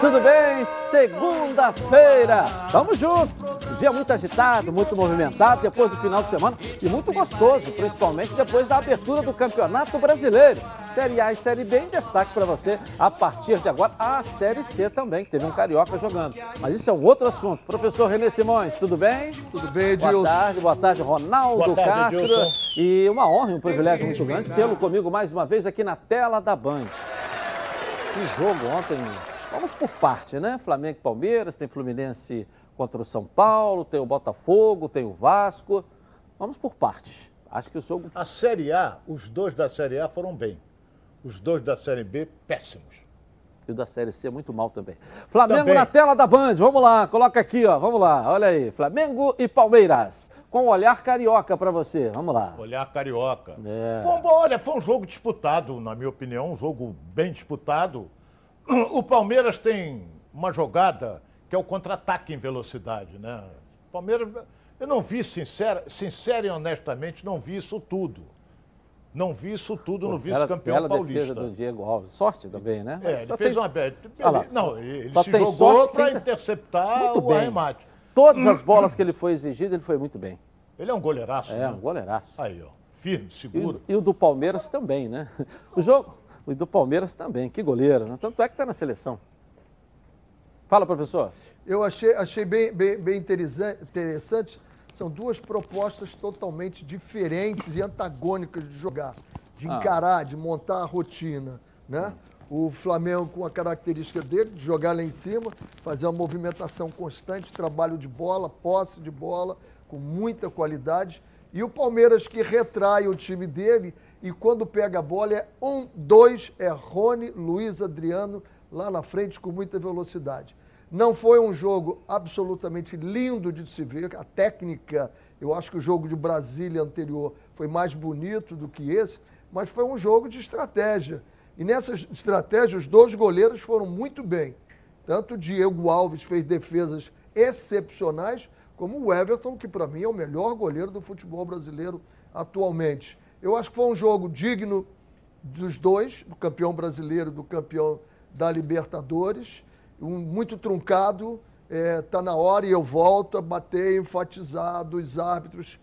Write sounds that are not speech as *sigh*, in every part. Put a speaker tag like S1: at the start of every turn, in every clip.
S1: Tudo bem? Segunda-feira. Vamos junto. dia muito agitado, muito movimentado depois do final de semana e muito gostoso, principalmente depois da abertura do Campeonato Brasileiro. Série A e Série B em destaque para você a partir de agora. A Série C também, que teve um carioca jogando. Mas isso é um outro assunto. Professor Renê Simões, tudo bem?
S2: Tudo bem, Edilson.
S1: Boa tarde, boa tarde, Ronaldo boa tarde, Castro. Edilson. E uma honra e um privilégio muito grande tê-lo comigo mais uma vez aqui na tela da Band. Que jogo ontem. Vamos por parte, né? Flamengo e Palmeiras, tem Fluminense contra o São Paulo, tem o Botafogo, tem o Vasco. Vamos por parte. Acho que o jogo.
S2: A Série A, os dois da Série A foram bem. Os dois da Série B, péssimos.
S1: E o da Série C muito mal também. Flamengo também. na tela da Band, vamos lá, coloca aqui, ó, vamos lá, olha aí. Flamengo e Palmeiras, com o olhar carioca para você, vamos lá.
S2: Olhar carioca. É. Foi olha, foi um jogo disputado, na minha opinião, um jogo bem disputado. O Palmeiras tem uma jogada que é o contra-ataque em velocidade, né? O Palmeiras, eu não vi, sincero, sincero e honestamente, não vi isso tudo. Não vi isso tudo Pô, no vice-campeão paulista. defesa
S1: do Diego Alves. Sorte também, né?
S2: É, ele fez tem... uma... Ele, não, ele se jogou para interceptar muito o bem. arremate.
S1: Todas as *coughs* bolas que ele foi exigido, ele foi muito bem.
S2: Ele é um goleiraço,
S1: É,
S2: né?
S1: um goleiraço.
S2: Aí, ó. Firme, seguro.
S1: E, e, o do Palmeiras também, né? *laughs* O jogo... O do Palmeiras também, que goleiro, né? Tanto é que está na seleção. Fala, professor.
S3: Eu achei, achei bem, bem, bem interessante são duas propostas totalmente diferentes e antagônicas de jogar, de ah. encarar, de montar a rotina, né? O Flamengo com a característica dele de jogar lá em cima, fazer uma movimentação constante, trabalho de bola, posse de bola, com muita qualidade. E o Palmeiras que retrai o time dele e quando pega a bola é um, dois, é Rony, Luiz Adriano lá na frente com muita velocidade. Não foi um jogo absolutamente lindo de se ver. A técnica, eu acho que o jogo de Brasília anterior foi mais bonito do que esse, mas foi um jogo de estratégia. E nessa estratégia, os dois goleiros foram muito bem. Tanto o Diego Alves fez defesas excepcionais, como o Everton, que para mim é o melhor goleiro do futebol brasileiro atualmente. Eu acho que foi um jogo digno dos dois, do campeão brasileiro, do campeão da Libertadores um, muito truncado, está é, tá na hora e eu volto a bater, enfatizar dos árbitros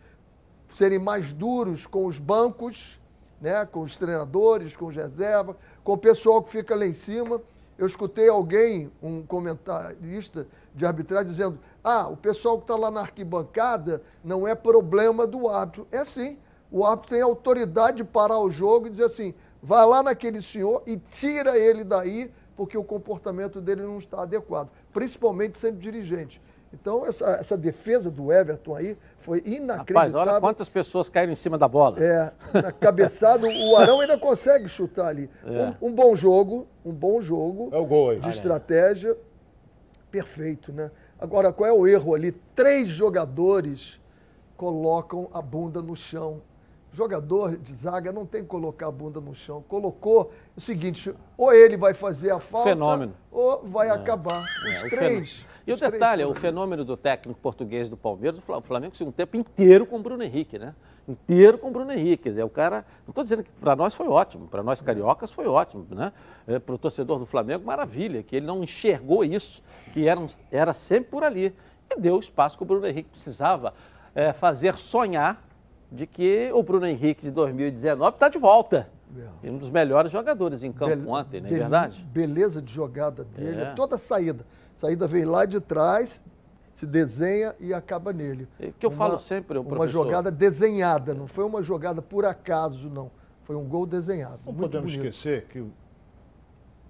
S3: serem mais duros com os bancos, né, com os treinadores, com os reservas, com o pessoal que fica lá em cima. Eu escutei alguém, um comentarista de arbitragem, dizendo: ah, o pessoal que está lá na arquibancada não é problema do árbitro. É sim. O árbitro tem autoridade de parar o jogo e dizer assim: vai lá naquele senhor e tira ele daí porque o comportamento dele não está adequado, principalmente sendo dirigente. Então, essa, essa defesa do Everton aí foi inacreditável. Rapaz,
S1: olha quantas pessoas caíram em cima da bola.
S3: É, na cabeçada, o Arão ainda consegue chutar ali. É. Um, um, bom jogo, um bom jogo
S2: é o gol aí.
S3: de estratégia. Perfeito, né? Agora, qual é o erro ali? Três jogadores colocam a bunda no chão jogador de zaga não tem que colocar a bunda no chão. Colocou o seguinte: ou ele vai fazer a falta,
S1: fenômeno.
S3: ou vai é. acabar. Os é, três.
S1: E o detalhe, o fenômeno do técnico português do Palmeiras, o Flamengo, segundo tempo inteiro com o Bruno Henrique, né? Inteiro com o Bruno Henrique. Quer dizer, o cara. Não estou dizendo que para nós foi ótimo, para nós cariocas foi ótimo, né? É, para o torcedor do Flamengo, maravilha, que ele não enxergou isso, que era, era sempre por ali. E deu espaço que o Bruno Henrique precisava é, fazer sonhar de que o Bruno Henrique de 2019 está de volta. É. Um dos melhores jogadores em campo Be ontem, não é verdade?
S3: Beleza de jogada dele, é. toda saída. Saída vem lá de trás, se desenha e acaba nele.
S1: É que eu uma, falo sempre,
S3: Uma jogada desenhada, não foi uma jogada por acaso, não. Foi um gol desenhado.
S2: Não podemos bonito. esquecer que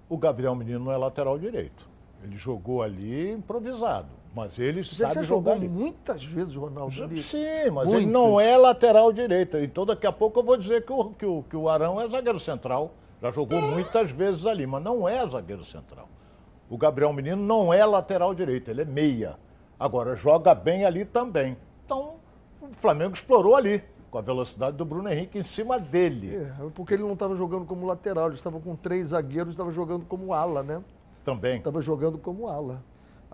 S2: o Gabriel Menino não é lateral direito. Ele jogou ali improvisado. Mas ele Você sabe já
S3: jogou
S2: ali.
S3: muitas vezes, Ronaldo.
S2: Sim, mas Muitas. ele não é lateral direita. Então daqui a pouco eu vou dizer que o, que o, que o Arão é zagueiro central. Já jogou muitas vezes ali, mas não é zagueiro central. O Gabriel Menino não é lateral direito, ele é meia. Agora, joga bem ali também. Então, o Flamengo explorou ali, com a velocidade do Bruno Henrique em cima dele.
S3: É, porque ele não estava jogando como lateral, ele estava com três zagueiros, estava jogando como ala, né?
S2: Também.
S3: Estava jogando como ala.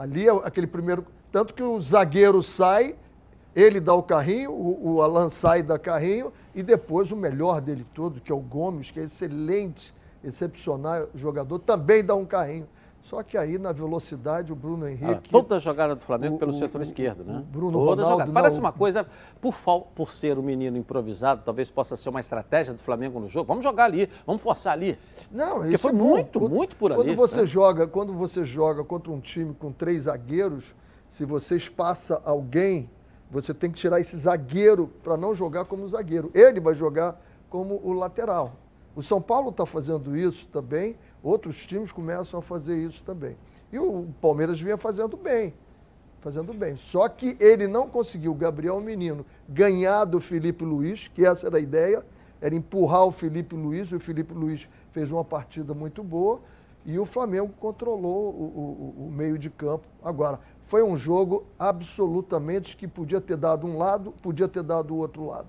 S3: Ali, é aquele primeiro. Tanto que o zagueiro sai, ele dá o carrinho, o, o Alan sai da carrinho, e depois o melhor dele todo, que é o Gomes, que é excelente, excepcional jogador, também dá um carrinho. Só que aí, na velocidade, o Bruno
S1: Ah,
S3: Henrique.
S1: toda a jogada do Flamengo
S3: o-
S1: pelo
S3: o-
S1: setor
S3: o-
S1: esquerdo, né?
S3: Bruno
S1: Toda
S3: Ronaldo.
S1: Parece uma coisa, por, fal- por ser um menino improvisado, talvez possa ser uma estratégia do Flamengo no jogo. Vamos jogar ali, vamos forçar ali.
S3: Não,
S1: Porque
S3: isso
S1: foi
S3: é
S1: muito,
S3: Quando-
S1: muito por
S3: quando
S1: ali,
S3: Você
S1: né?
S3: joga, quando você joga contra um time com três zagueiros, se você espaça alguém, você tem que tirar esse zagueiro para não jogar como zagueiro. Ele vai jogar como o lateral. O São Paulo está fazendo isso também, outros times começam a fazer isso também. E o Palmeiras vinha fazendo bem. Fazendo bem. Só que ele não conseguiu, Gabriel Menino, ganhar do Felipe Luiz, que essa era a ideia, era empurrar o Felipe Luiz. O Felipe Luiz fez uma partida muito boa e o Flamengo controlou o, o- o meio de campo. Agora, foi um jogo absolutamente que podia ter dado um lado, podia ter dado o outro lado.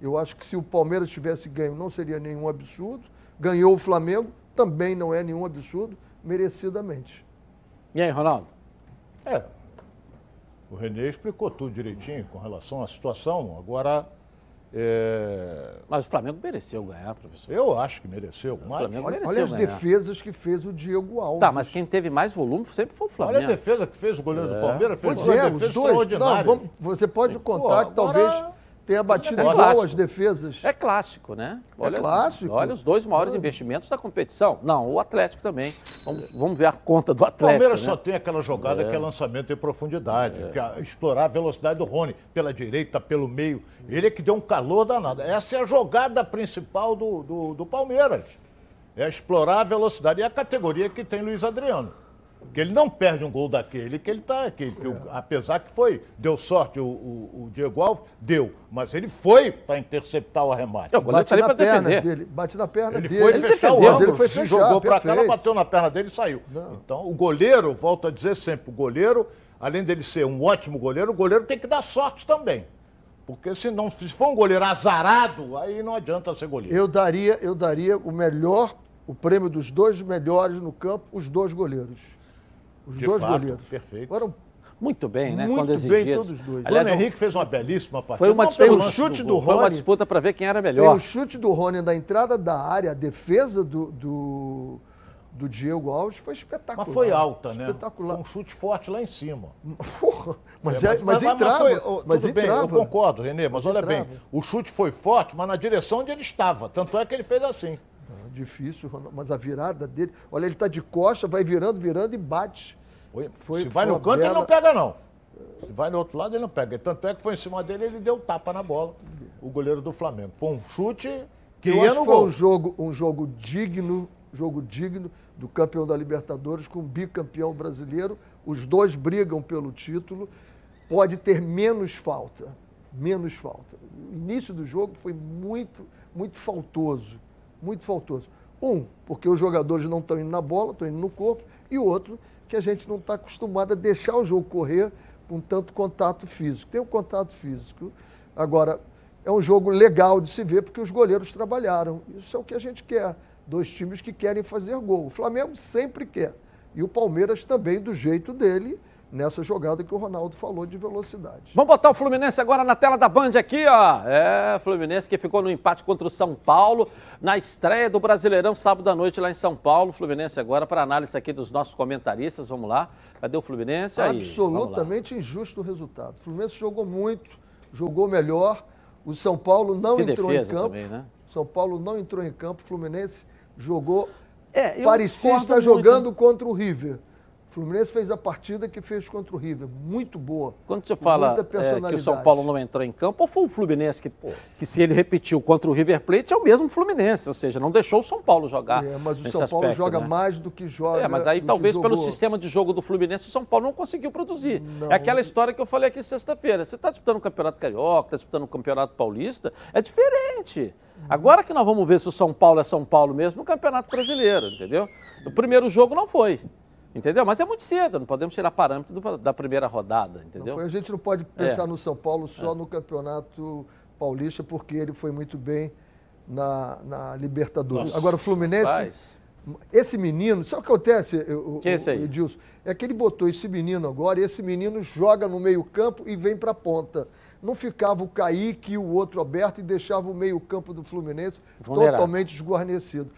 S3: Eu acho que se o Palmeiras tivesse ganho, não seria nenhum absurdo. Ganhou o Flamengo, também não é nenhum absurdo, merecidamente.
S1: E aí, Ronaldo?
S2: É. O Renê explicou tudo direitinho com relação à situação. Agora, é,
S1: Mas o Flamengo mereceu ganhar, professor.
S2: eu acho que mereceu. Mas
S1: Flamengo
S3: Olha,
S1: mereceu
S3: olha as
S1: ganhar.
S3: defesas que fez o Diego Alves.
S1: Tá, mas quem teve mais volume sempre foi o
S2: olha a
S1: Flamengo.
S2: defesa que fez o goleiro do Palmeiras. Fez
S3: Pois
S2: uma
S3: é,
S2: defesa
S3: os dois. Não, vamos- você pode contar que
S2: agora-
S3: tenha batido
S1: É
S3: igual
S1: clássico.
S3: as defesas.
S1: É clássico, né?
S3: clássico.
S1: Olha os dois maiores investimentos da competição. Não, o Atlético também. Vamos, vamos ver a conta do
S2: O
S1: Atlético.
S2: Palmeiras
S1: né?
S2: só tem aquela jogada que é lançamento em profundidade, que é explorar a velocidade do Rony pela direita, pelo meio. Ele é que deu um calor danado. Essa é a jogada principal do, do, do Palmeiras. É explorar a velocidade. E a categoria que tem Luiz Adriano. Que ele não perde um gol daquele que ele está aqui. que o- apesar que foi, deu sorte o, o- o Diego Alves, deu. Mas ele foi para interceptar o arremate.
S1: É, o
S3: Bate
S1: tá ali
S3: na perna
S1: defender.
S3: dele. Bate na perna
S2: Ele
S3: dele.
S2: foi
S1: Ele
S2: fechar o
S1: defendeu.
S2: ângulo,
S3: Ele foi fechar,
S2: jogou para cá, bateu na perna dele e saiu. Então, o goleiro, volto a dizer sempre, o goleiro, além dele ser um ótimo goleiro, o goleiro tem que dar sorte também. Porque se não se for um goleiro azarado, aí não adianta ser goleiro.
S3: Eu daria, eu daria o melhor, o prêmio dos dois melhores no campo, os dois goleiros. Os
S2: De
S3: dois
S2: fato,
S3: goleiros.
S2: perfeito.
S3: Foram
S1: Muito bem, né?
S3: Muito
S1: Quando
S3: bem todos os dois.
S2: O
S1: Aliás,
S2: Bruno Henrique fez uma belíssima partida.
S1: foi uma disputa,
S2: tem
S3: o
S2: lance
S3: chute do
S2: gol.
S1: Foi uma
S3: Rony.
S1: disputa para ver quem era
S3: Tem
S1: melhor.
S3: o chute do Rony na entrada da área, a defesa do, do, do Diego Alves foi espetacular.
S2: Mas foi alta, né?
S3: Espetacular.
S2: Foi um chute forte lá em cima.
S3: Porra, mas,
S2: É,
S3: é, mas, entrava.
S2: foi- oh,
S3: mas
S2: tudo bem, eu
S3: entrava.
S2: concordo, Renê, mas, olha bem,
S3: entrava.
S2: o chute foi forte, mas na direção onde ele estava. Tanto é que ele fez assim.
S3: Ah, Difícil, Ronaldo, mas a virada dele. Olha, ele tá de costa, vai virando, virando e bate.
S2: Foi-
S3: Foi-
S2: se vai no canto, ele
S3: bela-
S2: não pega, não. Se vai no outro lado, ele não pega. Tanto é que foi em cima dele, ele deu tapa na bola, o goleiro do Flamengo. Foi um chute que
S3: Eu
S2: ia no
S3: foi
S2: gol.
S3: um jogo, um jogo digno, jogo digno do campeão da Libertadores com o bicampeão brasileiro. Os dois brigam pelo título. Pode ter menos falta, menos falta. O início do jogo foi muito, muito faltoso, muito faltoso. Um, porque os jogadores não estão indo na bola, estão indo no corpo, e o outro, que a gente não está acostumado a deixar o jogo correr com tanto contato físico. Tem o contato físico. Agora, é um jogo legal de se ver porque os goleiros trabalharam. Isso é o que a gente quer. Dois times que querem fazer gol. O Flamengo sempre quer. E o Palmeiras também, do jeito dele, nessa jogada que o Ronaldo falou de velocidade.
S1: Vamos botar o Fluminense agora na tela da Band aqui, ó. É, Fluminense que ficou no empate contra o São Paulo na estreia do Brasileirão sábado à noite lá em São Paulo. Fluminense agora para análise aqui dos nossos comentaristas. Vamos lá. Cadê o Fluminense aí?
S3: Absolutamente injusto o resultado. O Fluminense jogou muito, jogou melhor. O São Paulo não
S1: Que
S3: entrou em campo.
S1: também, né?
S3: São Paulo não entrou em campo. O Fluminense jogou.
S1: É,
S3: parecia estar
S1: muito.
S3: jogando contra o River. O Fluminense fez a partida que fez contra o River. Muito boa.
S1: Quando você fala é, que o São. Paulo não entrou em campo, ou foi o Fluminense que, que se ele repetiu contra o River Plate, é o mesmo Fluminense, ou seja, não deixou o São Paulo jogar.
S3: É, mas o São Paulo
S1: aspecto,
S3: joga
S1: né?
S3: mais do que joga.
S1: É, mas aí talvez pelo sistema de jogo do Fluminense o São Paulo não conseguiu produzir.
S3: Não.
S1: É aquela história que eu falei aqui sexta-feira. Você está disputando o Campeonato Carioca, está disputando o Campeonato Paulista, é diferente. Agora que nós vamos ver se o São Paulo é São Paulo mesmo no Campeonato Brasileiro, entendeu? No primeiro jogo não foi. Entendeu? Mas é muito cedo, não podemos tirar parâmetro do- da primeira rodada, entendeu?
S3: foi, a gente não pode pensar
S1: É.
S3: no São Paulo só no Campeonato Paulista, porque ele foi muito bem na, na Libertadores.
S2: Nossa,
S3: Agora, o Fluminense,
S1: rapaz.
S3: esse menino, sabe o que acontece, o,
S1: é esse aí?
S3: o Edilson? É que ele botou esse menino agora e esse menino joga no meio-campo e vem para a ponta. Não ficava o Kaique e o outro aberto e deixava o meio-campo do Fluminense
S1: Vulnerável.
S3: totalmente esguarnecido.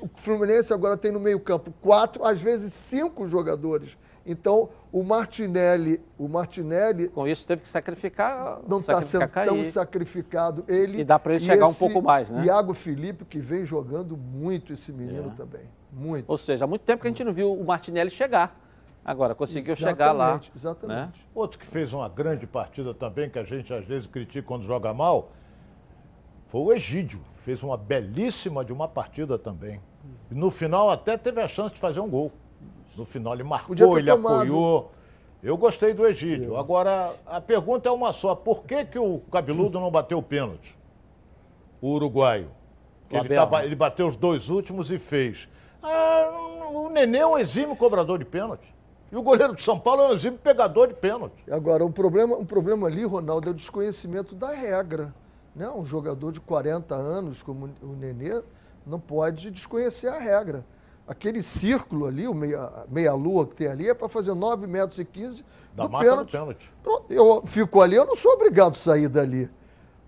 S3: O Fluminense agora tem no meio-campo quatro, às vezes cinco jogadores. Então, o Martinelli, o Martinelli.
S1: Com isso teve que sacrificar.
S3: Não está sendo tão sacrificado. Ele,
S1: e dá para ele chegar um pouco mais, né?
S3: Iago Felipe, que vem jogando muito esse menino é. também. Muito.
S1: Ou seja, há muito tempo que a gente não viu o Martinelli chegar. Agora, conseguiu exatamente, chegar lá.
S3: Exatamente. Né?
S2: Outro que fez uma grande partida também, que a gente às vezes critica quando joga mal, foi o Egídio. Fez uma belíssima de uma partida também. E no final até teve a chance de fazer um gol. No final ele marcou, ele tomado. apoiou. Eu gostei do Egídio. Agora, a pergunta é uma só. Por que, que o Cabeludo não bateu o pênalti? O uruguaio. Ele, tá, ele, bateu os dois últimos e fez. Ah, o Nenê é um exímio cobrador de pênalti. E o goleiro de São Paulo é um exímio pegador de pênalti.
S3: Agora, um problema, um problema ali, Ronaldo, é o desconhecimento da regra. Né? Um jogador de 40 anos como o Nenê não pode desconhecer a regra. Aquele círculo ali, o meia-lua meia que tem ali, é para fazer 9 metros e 15
S2: da do pênalti. pênalti.
S3: Eu fico ali, eu não sou obrigado a sair dali.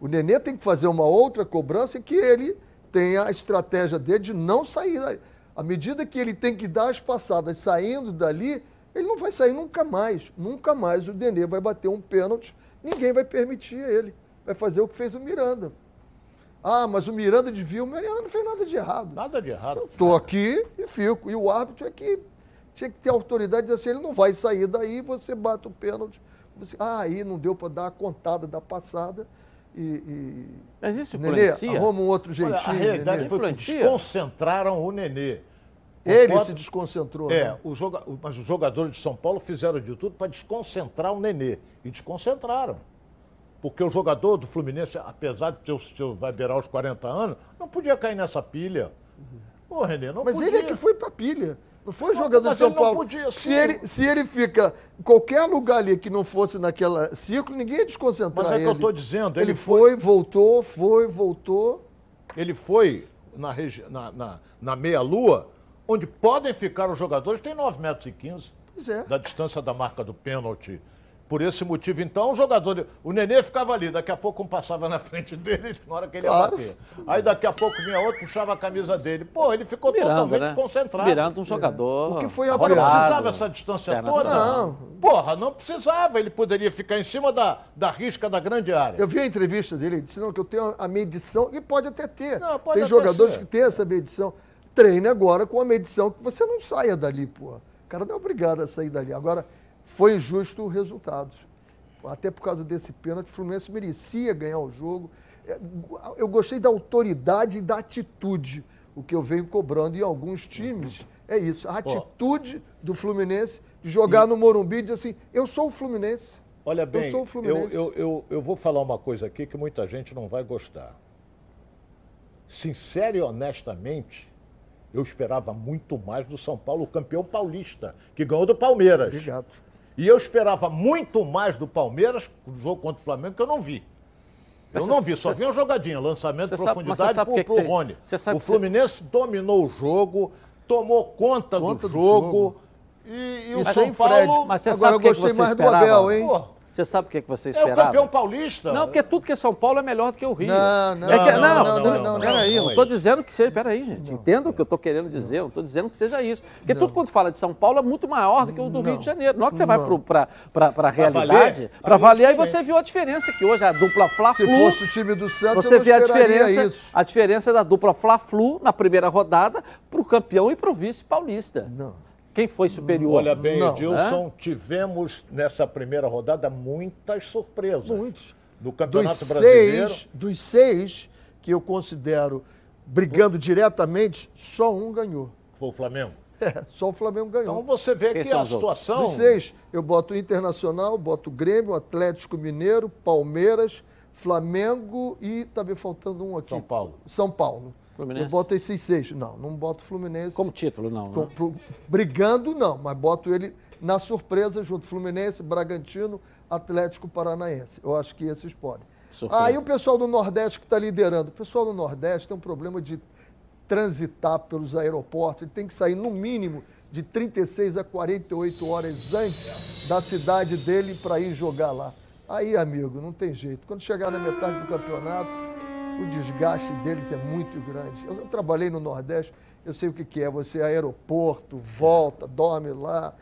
S3: O Nenê tem que fazer uma outra cobrança que ele tenha a estratégia dele de não sair dali. À medida que ele tem que dar as passadas saindo dali, ele não vai sair nunca mais. Nunca mais o Nenê vai bater um pênalti, ninguém vai permitir ele. Vai fazer o que fez o Miranda. Ah, mas o Miranda devia. O Miranda não fez nada de errado.
S2: Nada de errado. Eu
S3: estou aqui e fico. E o árbitro é que tinha que ter autoridade de dizer assim: ele não vai sair daí, você bate o pênalti. Você, ah, aí não deu para dar a contada da passada. E, e...
S1: Mas isso influencia?
S3: Nenê, arruma um outro jeitinho. Olha, a
S2: realidade Nenê. foi que desconcentraram o Nenê.
S3: Ele se desconcentrou.
S2: É, né? joga... mas os jogadores de São Paulo fizeram de tudo para desconcentrar o Nenê. E desconcentraram. Porque o jogador do Fluminense, apesar de ter, ter, vai beirar os 40 anos, não podia cair nessa pilha. Ô, Renê, não
S3: Mas
S2: podia.
S3: ele é que foi pra pilha. Não foi não, jogador de São Paulo. Podia, se, ele, se ele fica em qualquer lugar ali que não fosse naquela ciclo, ninguém ia desconcentrar
S2: Mas é
S3: ele.
S2: que eu estou dizendo.
S3: Ele, ele foi, foi, voltou, foi, voltou.
S2: Ele foi na, na, na, na meia-lua, onde podem ficar os jogadores, tem 9 metros e 15.
S3: Pois é.
S2: Da distância da marca do pênalti. Por esse motivo, então, o jogador. O Nenê ficava ali, daqui a pouco um passava na *laughs* frente dele na hora que ele claro. ia bater. Aí daqui a pouco vinha outro, puxava a camisa dele. Pô, ele ficou Mirando, totalmente né? desconcentrado.
S1: Virando um jogador.
S3: O que foi
S2: Agora, não precisava essa distância toda?
S3: Não.
S2: Porra, não precisava. Ele poderia ficar em cima da, da risca da grande área.
S3: Eu vi a entrevista dele, ele disse não, que eu tenho a medição, e pode até ter. Não, pode Tem jogadores ser. que têm essa medição. Treine agora com a medição que você não saia dali, porra. O cara não é obrigado a sair dali. Agora, foi injusto o resultado. Até por causa desse pênalti, o Fluminense merecia ganhar o jogo. É, eu gostei da autoridade e da atitude, o que eu venho cobrando em alguns times. É isso, a atitude do Fluminense de jogar e... no Morumbi e dizer assim, eu sou o Fluminense.
S2: Olha bem, eu, sou o Fluminense. Eu, eu, eu, eu vou falar uma coisa aqui que muita gente não vai gostar. Sincero e honestamente, eu esperava muito mais do São Paulo, campeão paulista, que ganhou do Palmeiras.
S3: Obrigado.
S2: E eu esperava muito mais do Palmeiras, no jogo contra o Flamengo, que eu não vi. Eu não vi, só vi uma jogadinha, lançamento de profundidade para o Rony. o Fluminense dominou o jogo, tomou conta, conta do, do, jogo. jogo.
S3: E, e o São Paulo... Fred. Mas Agora eu gostei mais esperava? do Abel, hein? Pô,
S1: você sabe o que, é que você esperava?
S2: É o campeão paulista.
S1: Não, porque tudo que é São Paulo é melhor do que o Rio.
S3: Não, não,
S1: é
S3: que, não, não, não, não, não,
S1: Peraí, não estou dizendo que seja. Peraí, gente. Entenda o que eu estou querendo dizer. Não estou dizendo que seja isso. Porque tudo quando fala de São Paulo é muito maior do que o do Rio de Janeiro. Não é que você vai para a realidade, para avaliar, e você viu a diferença que hoje a dupla Fla-Flu.
S3: Se fosse o time do Santos,
S1: você vê a diferença, isso. a diferença da dupla Fla-Flu na primeira rodada para o campeão e para o vice paulista.
S3: Não.
S1: Quem foi superior?
S2: Olha bem, não, Edilson, tivemos nessa primeira rodada muitas surpresas.
S3: Muitos.
S2: No Campeonato dos Brasileiro.
S3: Seis, dos seis que eu considero brigando diretamente, só um ganhou.
S2: Foi o Flamengo? *laughs*
S3: É, só o Flamengo ganhou.
S2: Então você vê Quem que a situação.
S3: Dos seis, eu boto o Internacional, boto o Grêmio, Atlético Mineiro, Palmeiras, Flamengo e tá me faltando um aqui.
S2: São Paulo.
S3: São Paulo. Fluminense? Eu boto esses seis. Não, não boto o Fluminense.
S1: Como título, não. Com,
S3: né? pro, brigando, não, mas boto ele na surpresa junto. Fluminense, Bragantino, Atlético Paranaense. Eu acho que esses podem. Surpresa. Aí o pessoal do Nordeste que está liderando. O pessoal do Nordeste tem um problema de transitar pelos aeroportos. Ele tem que sair no mínimo de 36 a 48 horas antes da cidade dele para ir jogar lá. Aí, amigo, não tem jeito. Quando chegar na metade do campeonato, o desgaste deles é muito grande. Eu, trabalhei no Nordeste, eu sei o que, que é. Você é aeroporto, volta, dorme lá.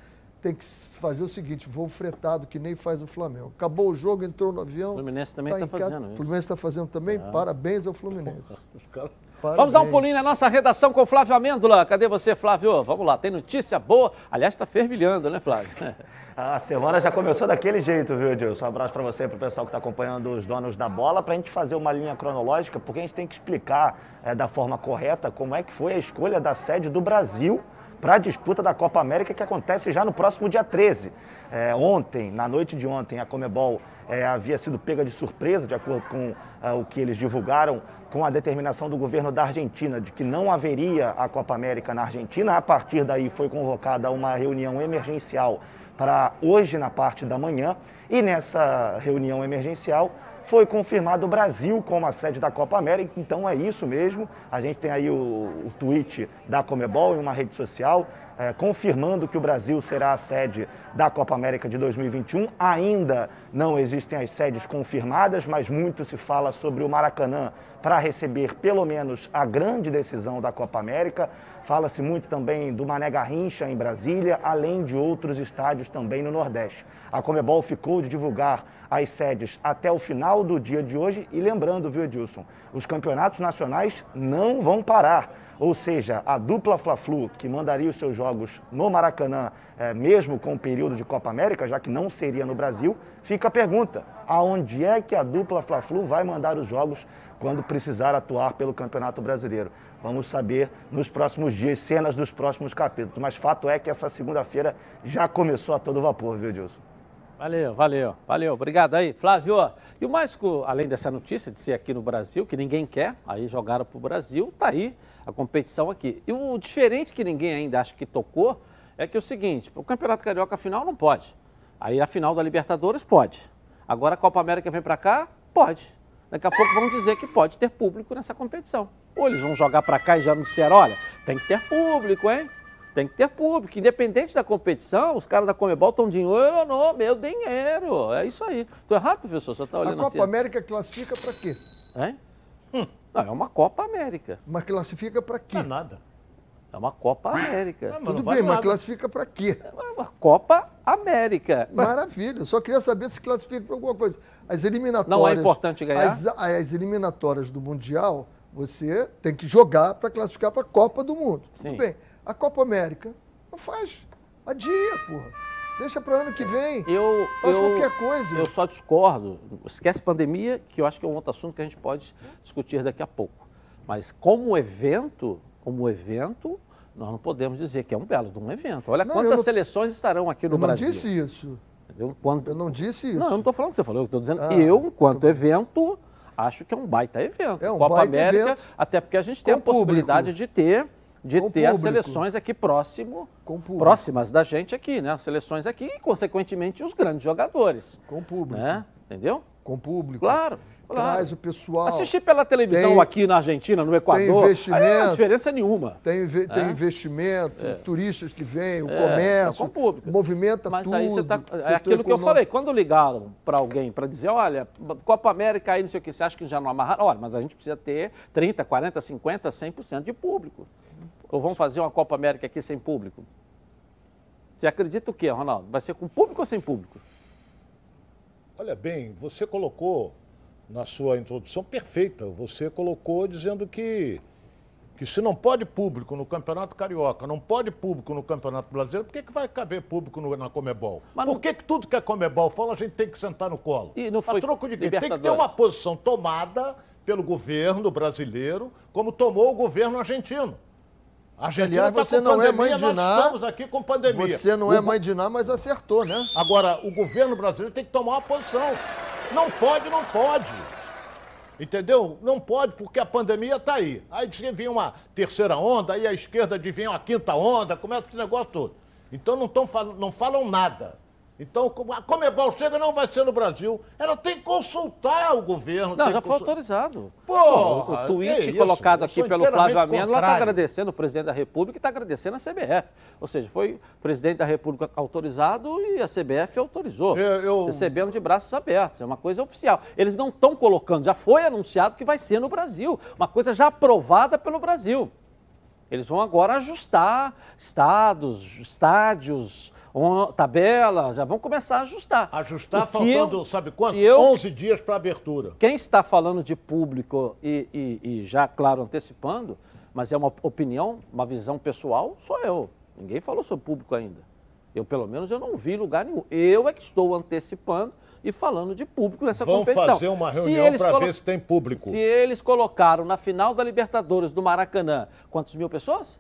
S3: Tem que fazer o seguinte, voo fretado, que nem faz o Flamengo. Acabou o jogo, entrou no avião. O
S1: Fluminense também está tá fazendo
S3: isso. O Fluminense está fazendo também. Ah. Parabéns ao Fluminense. *laughs*
S1: Parabéns. Vamos dar um pulinho na nossa redação com o Flávio Amêndola. Cadê você, Flávio? Vamos lá, tem notícia boa. Aliás, está fervilhando, né, Flávio? *laughs*
S4: A semana já começou daquele jeito, viu, Edilson? Um abraço para você, para o pessoal que está acompanhando os donos da bola, para a gente fazer uma linha cronológica, porque a gente tem que explicar é, da forma correta como é que foi a escolha da sede do Brasil para a disputa da Copa América, que acontece já no próximo dia 13. É, ontem, na noite de ontem, a Comebol é, havia sido pega de surpresa, de acordo com é, o que eles divulgaram, com a determinação do governo da Argentina de que não haveria a Copa América na Argentina. A partir daí foi convocada uma reunião emergencial para hoje na parte da manhã. E nessa reunião emergencial foi confirmado o Brasil como a sede da Copa América, então é isso mesmo. A gente tem aí o, o tweet da Comebol em uma rede social é, confirmando que o Brasil será a sede da Copa América de 2021. Ainda não existem as sedes confirmadas, mas muito se fala sobre o Maracanã para receber pelo menos a grande decisão da Copa América. Fala-se muito também do Mané Garrincha em Brasília, além de outros estádios também no Nordeste. A Comebol ficou de divulgar as sedes até o final do dia de hoje e lembrando, viu, Edilson, os campeonatos nacionais não vão parar. Ou seja, a dupla Fla-Flu, que mandaria os seus jogos no Maracanã, é, mesmo com o período de Copa América, já que não seria no Brasil, fica a pergunta: aonde é que a dupla Fla-Flu vai mandar os jogos quando precisar atuar pelo Campeonato Brasileiro? Vamos saber nos próximos dias, cenas dos próximos capítulos. Mas fato é que essa segunda-feira já começou a todo vapor, viu, Dilson?
S1: Valeu, valeu, valeu. Obrigado aí, Flávio. E o mais, além dessa notícia de ser aqui no Brasil, que ninguém quer, aí jogaram para o Brasil, tá aí a competição aqui. E o diferente que ninguém ainda acha que tocou é que é o seguinte, o Campeonato Carioca final não pode. Aí a final da Libertadores pode. Agora a Copa América vem para cá? Pode. Daqui a pouco vão dizer que pode ter público nessa competição. Ou eles vão jogar para cá e já não disseram, olha, tem que ter público, hein? Tem que ter público. Independente da competição, os caras da Comebol estão dinheiro, não, meu dinheiro. É isso aí. Estou errado, professor? Você está olhando
S3: A Copa assim. América classifica para quê?
S1: Hein? Hum. Não, é uma Copa América.
S3: Mas classifica para quê?
S2: Não é nada.
S1: É uma Copa América.
S3: Tudo bem, mas classifica para quê?
S1: É uma Copa América.
S3: Maravilha. Eu só queria saber se classifica para alguma coisa. As eliminatórias.
S1: Não é importante ganhar?
S3: As, as eliminatórias do Mundial, você tem que jogar para classificar para a Copa do Mundo. Sim. Tudo bem. A Copa América não faz. Adia, porra. Deixa para ano que vem.
S1: Eu,
S3: Faz
S1: eu,
S3: qualquer coisa.
S1: Eu só discordo. Esquece pandemia, que eu acho que é um outro assunto que a gente pode discutir daqui a pouco. Mas como evento, como evento, nós não podemos dizer que é um belo de um evento. Olha não, quantas não, seleções estarão aqui no Brasil.
S3: Eu não disse isso.
S1: Eu,
S3: quando... eu não disse isso.
S1: Não, eu não estou falando o que você falou. Eu estou dizendo ah, eu, enquanto evento, acho que é um baita evento.
S3: É um Copa baita
S1: América,
S3: evento.
S1: até porque a gente tem a possibilidade de ter de Com ter público. as seleções aqui próximo, próximas da gente aqui, né? As seleções aqui e, consequentemente, os grandes jogadores.
S3: Com público.
S1: Né? Entendeu?
S3: Com público.
S1: Claro.
S3: Claro. Traz o pessoal.
S1: Assistir pela televisão tem, aqui na Argentina, no Equador, tem investimento, não tem diferença nenhuma.
S3: Tem, tem é? investimento, é. turistas que vêm, o é, comércio, é movimenta
S1: Mas
S3: tudo.
S1: Aí você tá, é aquilo econômico. que eu falei, quando ligaram para alguém para dizer, olha, Copa América aí, não sei o que, você acha que já não amarraram? Olha, mas a gente precisa ter 30, 40, 50, 100% de público. Ou vamos fazer uma Copa América aqui sem público? Você acredita o quê, Ronaldo? Vai ser com público ou sem público?
S2: Olha bem, você colocou na sua introdução perfeita. Você colocou dizendo que, que se não pode público no Campeonato Carioca, não pode público no Campeonato Brasileiro, por que, que vai caber público no, na Comebol? Mas por que, que tudo que a Comebol fala a gente tem que sentar no colo?
S1: E não foi
S2: a troco de quê? Tem que ter uma posição tomada pelo governo brasileiro, como tomou o governo argentino.
S3: A Argentina Aliás, tá você não pandemia, é mãe de nada.
S2: estamos aqui com pandemia.
S3: Você não o... é mãe de nada, mas acertou, né?
S2: Agora, o governo brasileiro tem que tomar uma posição. Não pode, não pode. Entendeu? Não pode, porque a pandemia está aí. Aí vem uma terceira onda, aí a esquerda adivinha uma quinta onda, começa esse negócio todo. Então não, tão, não falam nada. Então, como a Comebol chega, não vai ser no Brasil. Ela tem que consultar o governo.
S1: Não, já foi autorizado.
S2: Porra,
S1: o tweet
S2: isso?
S1: colocado aqui pelo Flávio Amêndola está
S2: contrário.
S1: agradecendo o presidente da República e está agradecendo a CBF. Ou seja, foi o presidente da República autorizado e a CBF autorizou.
S2: Eu- eu-
S1: Recebendo de braços abertos. É uma coisa oficial. Eles não estão colocando, já foi anunciado que vai ser no Brasil. Uma coisa já aprovada pelo Brasil. Eles vão agora ajustar estados, estádios, on- tabelas, já vão começar a ajustar.
S2: Ajustar
S1: O que eu-
S2: faltando, sabe quanto?
S1: eu-
S2: 11 dias para abertura.
S1: quem está falando de público e, e- e já, claro, antecipando, mas é uma opinião, uma visão pessoal, sou eu. Ninguém falou sobre público ainda. Eu, pelo menos, eu não vi lugar nenhum. Eu é que estou antecipando e falando de público nessa
S2: Vão
S1: competição.
S2: fazer uma reunião para ver se tem público.
S1: Se eles colocaram na final da Libertadores do Maracanã, quantos mil pessoas?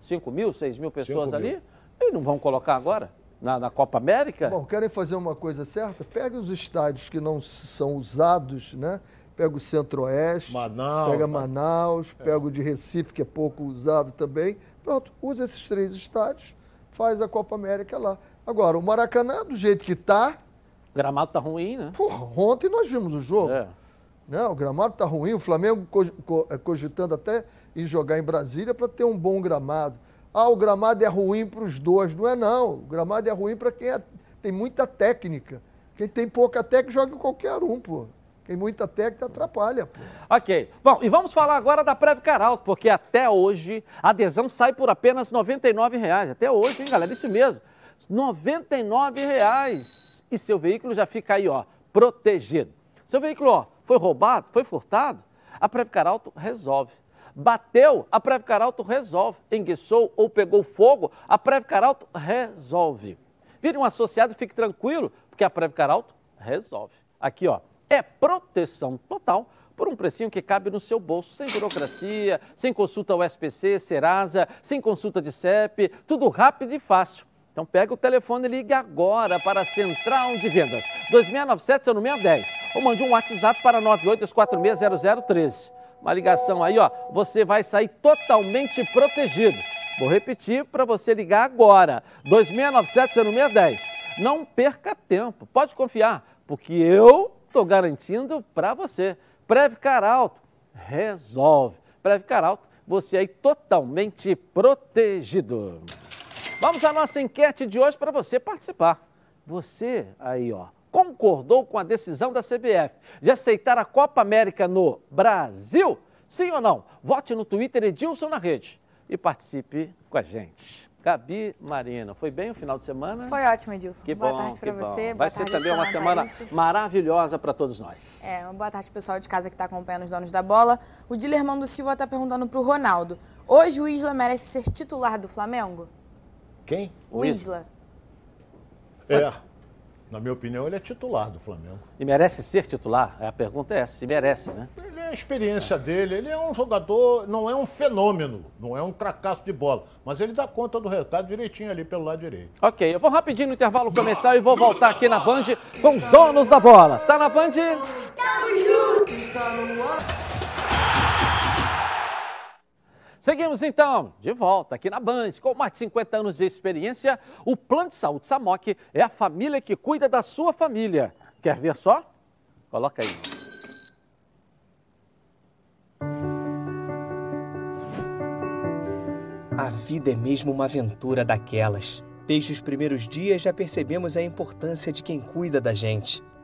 S1: 5 mil, 6 mil pessoas
S2: Cinco mil.
S1: Eles não vão colocar agora? Na, na Copa América?
S3: Bom, querem fazer uma coisa certa? Pega os estádios que não são usados, né? Pega o Centro-Oeste,
S2: Manaus,
S3: pega
S2: né?
S3: Manaus, pega o de Recife, que é pouco usado também. Pronto, usa esses três estádios, faz a Copa América lá. Agora, o Maracanã, do jeito que está,
S1: o gramado tá ruim, né?
S3: porra, ontem nós vimos o jogo.
S1: É.
S3: Não, o gramado está ruim. O Flamengo eh, cogitando até em jogar em Brasília para ter um bom gramado. Ah, o gramado é ruim para os dois. Não é não. O gramado é ruim para quem é- tem muita técnica. Quem tem pouca técnica joga qualquer um, pô. Quem muita técnica atrapalha, pô.
S1: Ok. Bom, e vamos falar agora da Previcar Alto, porque até hoje a adesão sai por apenas 99 reais. Até hoje, hein, galera? Isso mesmo. 99 reais. E seu veículo já fica aí, ó, protegido. Seu veículo, ó, foi roubado, foi furtado? A Previcar Alto resolve. Bateu, a Previcar Alto resolve. Enguiçou ou pegou fogo, a Previcar Alto resolve. Vire um associado e fique tranquilo, porque a Previcar Alto resolve. Aqui, ó, é proteção total por um precinho que cabe no seu bolso, sem burocracia, sem consulta ao SPC, Serasa, sem consulta de CEP, tudo rápido e fácil. Então pega o telefone e ligue agora para a Central de Vendas, 2697-0610, ou mande um WhatsApp para 982460013. Uma ligação aí, ó, você vai sair totalmente protegido. Vou repetir para você ligar agora, 2697-0610. Não perca tempo, pode confiar, porque eu estou garantindo para você. Previcar Alto, resolve. Previcar Alto, você aí totalmente protegido. Vamos à nossa enquete de hoje para você participar. Você aí, ó, concordou com a decisão da CBF de aceitar a Copa América no Brasil? Sim ou não? Vote no Twitter Edilson na rede e participe com a gente. Gabi Marina, foi bem o final de semana?
S5: Foi ótimo, Edilson.
S1: Que
S5: boa
S1: bom,
S5: tarde
S1: que
S5: para
S1: bom.
S5: você.
S1: Vai ser também uma semana maravilhosa para todos nós.
S5: É, uma boa tarde, pessoal de casa que está acompanhando os donos da bola. O Dilermão do Silva está perguntando para o Ronaldo. Hoje o Isla merece ser titular do Flamengo?
S2: Quem?
S5: O,
S1: O
S5: Isla.
S2: É. Na minha opinião, ele é titular do Flamengo.
S1: E merece ser titular? A pergunta é essa, se merece, né?
S2: Ele é a experiência dele, ele é um jogador, não é um fenômeno, não é um cracaço de bola, mas ele dá conta do recado direitinho ali pelo lado direito.
S1: Ok, eu vou rapidinho no intervalo comercial e vou voltar aqui na Band com os donos da bola. Tá na Band? Seguimos então, de volta aqui na Band. Com mais de 50 anos de experiência, o Plano de Saúde Samok é a família que cuida da sua família. Quer ver só? Coloca aí.
S6: A vida é mesmo uma aventura daquelas. Desde os primeiros dias já percebemos a importância de quem cuida da gente.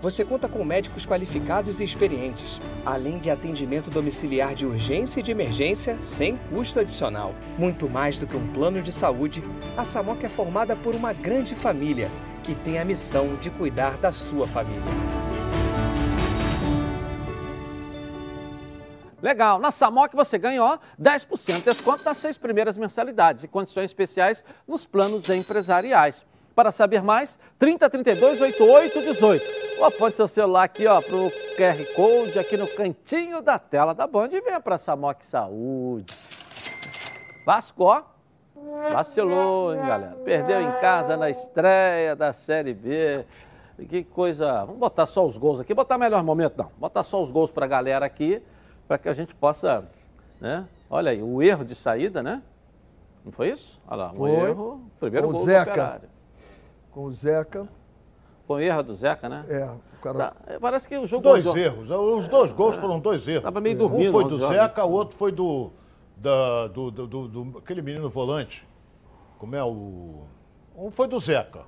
S6: você conta com médicos qualificados e experientes, além de atendimento domiciliar de urgência e de emergência sem custo adicional. Muito mais do que um plano de saúde, a Samok é formada por uma grande família que tem a missão de cuidar da sua família.
S1: Legal, na Samok você ganha ó, 10% de desconto seis primeiras mensalidades e condições especiais nos planos empresariais. Para saber mais, 3032 8818. Ou aponte seu celular aqui ó, para o QR Code aqui no cantinho da tela da Band e venha para a Samok Saúde. Vasco, ó, vacilou, hein, galera? Perdeu em casa na estreia da Série B. Que coisa. Vamos botar só os gols aqui. Botar melhor momento, não. Botar só os gols para a galera aqui, para que a gente possa. Né? Olha aí, o erro de saída, né? Não foi isso? Olha lá,
S3: Foi.
S1: o erro. Primeiro
S3: o
S1: gol
S3: Zeca.
S1: do Operário.
S3: Com o Zeca.
S1: Foi o erro do Zeca, né?
S3: É, o cara.
S1: Tá, é, Parece que o jogo.
S2: Dois
S1: o
S2: erros. Os dois gols foram dois erros.
S1: Tava meio dormindo,
S2: Um foi do. Zeca, o outro foi do. Da, do, do, do- do- aquele menino volante. Como é o. Um foi do Zeca.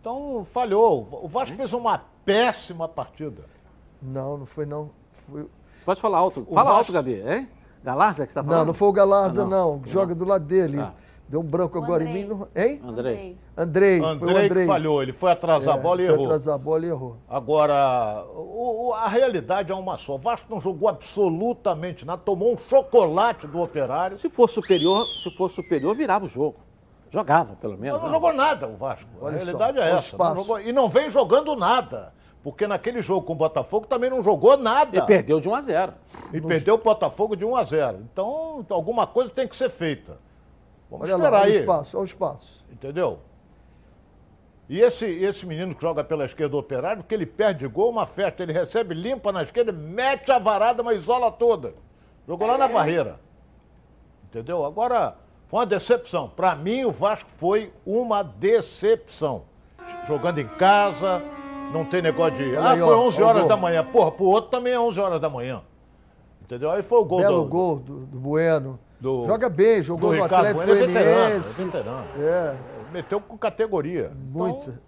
S2: Então falhou. O Vasco fez uma péssima partida.
S3: Não, não foi não. Foi...
S1: Pode falar alto. Fala
S2: Vasco-
S1: alto, Gabi, hein? Galarza que você tá falando?
S3: Não, não foi o Galarza,
S1: Ah,
S3: não. Joga do lado dele.
S1: Tá.
S3: Deu um branco
S5: O
S3: agora em
S5: Andrei.
S3: mim. Não... Hein?
S1: Andrei.
S3: Andrei. foi o
S2: Andrei,
S3: Andrei.
S2: que falhou. Ele foi atrasar a
S3: É,
S2: bola e
S3: foi
S2: errou.
S3: atrasar a bola e errou.
S2: Agora, o- o- a realidade é uma só. O Vasco não jogou absolutamente nada. Tomou um chocolate do operário.
S1: Se for superior, se for superior, virava o jogo. Jogava, pelo menos.
S2: Não, não
S1: né?
S2: jogou nada o Vasco.
S3: Olha
S2: a
S3: só,
S2: realidade é
S3: olha o
S2: essa. Não jogou- e não vem jogando nada. Porque naquele jogo com o Botafogo também não jogou nada.
S1: E perdeu de 1 a 0.
S2: E perdeu o Botafogo de 1 a 0. Então, então, alguma coisa tem que ser feita. Vamos
S3: Olha lá,
S2: esperar
S3: olha o
S2: aí.
S3: espaço, olha o espaço.
S2: Entendeu? E esse, esse menino que joga pela esquerda do operário, que ele perde gol, uma festa, ele recebe limpa na esquerda, mete a varada, mas isola toda. Jogou lá na barreira. Entendeu? Agora, foi uma decepção. Para mim, o Vasco foi uma decepção. Jogando em casa, não tem negócio de. Ah,
S3: aí,
S2: foi
S3: ó,
S2: 11
S3: ó o
S2: horas da manhã. Porra, pro outro também é 11 horas da manhã. Entendeu? Aí foi o gol
S3: Belo
S2: do,
S3: gol do, do Bueno.
S2: Do-
S3: Joga bem,
S2: do
S3: jogou no Atlético
S2: Bueno. É veterano, é
S3: Goianiense.
S2: veterano.
S3: É,
S2: Meteu com categoria.
S3: muito.
S2: Então,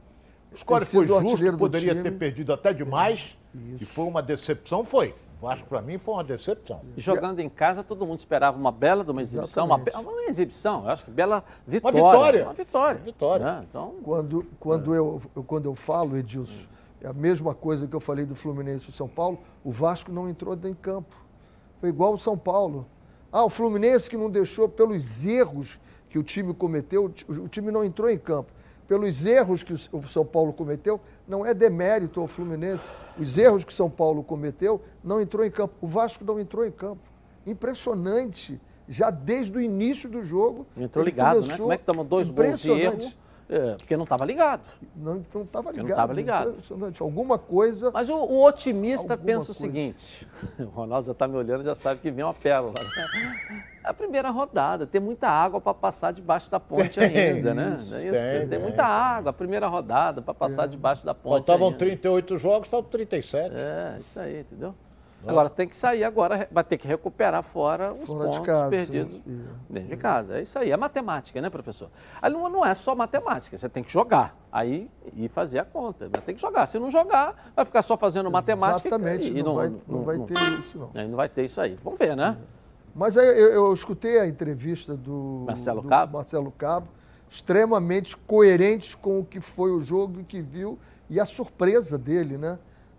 S2: o score foi justo, poderia ter perdido até demais. E foi uma decepção, foi. O Vasco, pra mim, foi uma decepção.
S1: E jogando em casa, todo mundo esperava uma bela de uma exibição. Uma, uma exibição, eu acho que bela vitória.
S2: vitória.
S1: Uma vitória.
S2: Uma vitória.
S1: né? Então,
S3: Quando, quando, eu, eu- quando eu falo, Edilson, é a mesma coisa que eu falei do Fluminense e São Paulo, o Vasco não entrou dentro em campo. Foi igual o São Paulo. Ah, o Fluminense que não deixou pelos erros que o time cometeu, o ti- o time não entrou em campo. Pelos erros que o São Paulo cometeu, não é demérito ao Fluminense. Os erros que o São Paulo cometeu, não entrou em campo. O Vasco não entrou em campo. Impressionante. Já desde o início do jogo.
S1: entrou ligado, né? Como é que tomou dois gols de erro? É, porque não estava ligado.
S3: Não estava
S1: não
S3: ligado.
S1: tava ligado.
S3: Impressionante. Alguma coisa.
S1: Mas o, o otimista pensa o
S3: coisa.
S1: seguinte: *laughs* o Ronaldo já está me olhando, já sabe que vem uma pérola. É a primeira rodada, tem muita água para passar debaixo da ponte
S2: Tem,
S1: ainda, né?
S2: isso,
S1: Não é isso?
S2: tem,
S1: Tem, muita água, a primeira rodada para passar debaixo da ponte.
S2: Faltavam
S1: ainda.
S2: 38 jogos, faltam 37.
S1: É, isso aí, entendeu? Agora tem que sair agora, vai ter que recuperar fora os
S3: Fora de
S1: pontos
S3: casa,
S1: perdidos
S3: sim.
S1: dentro de casa. É isso aí, é matemática, né, professor? Aí não, não é só matemática, você tem que jogar, aí e fazer a conta. Mas tem que jogar. Se não jogar, vai ficar só fazendo matemática.
S3: Exatamente.
S1: e
S3: não, vai, não vai ter isso, não.
S1: Aí não vai ter isso aí. Vamos ver, né?
S3: Mas aí eu, eu escutei a entrevista do
S1: Marcelo
S3: do
S1: Cabo.
S3: Marcelo Cabo, extremamente coerente com o que foi o jogo e que viu e a surpresa dele, né?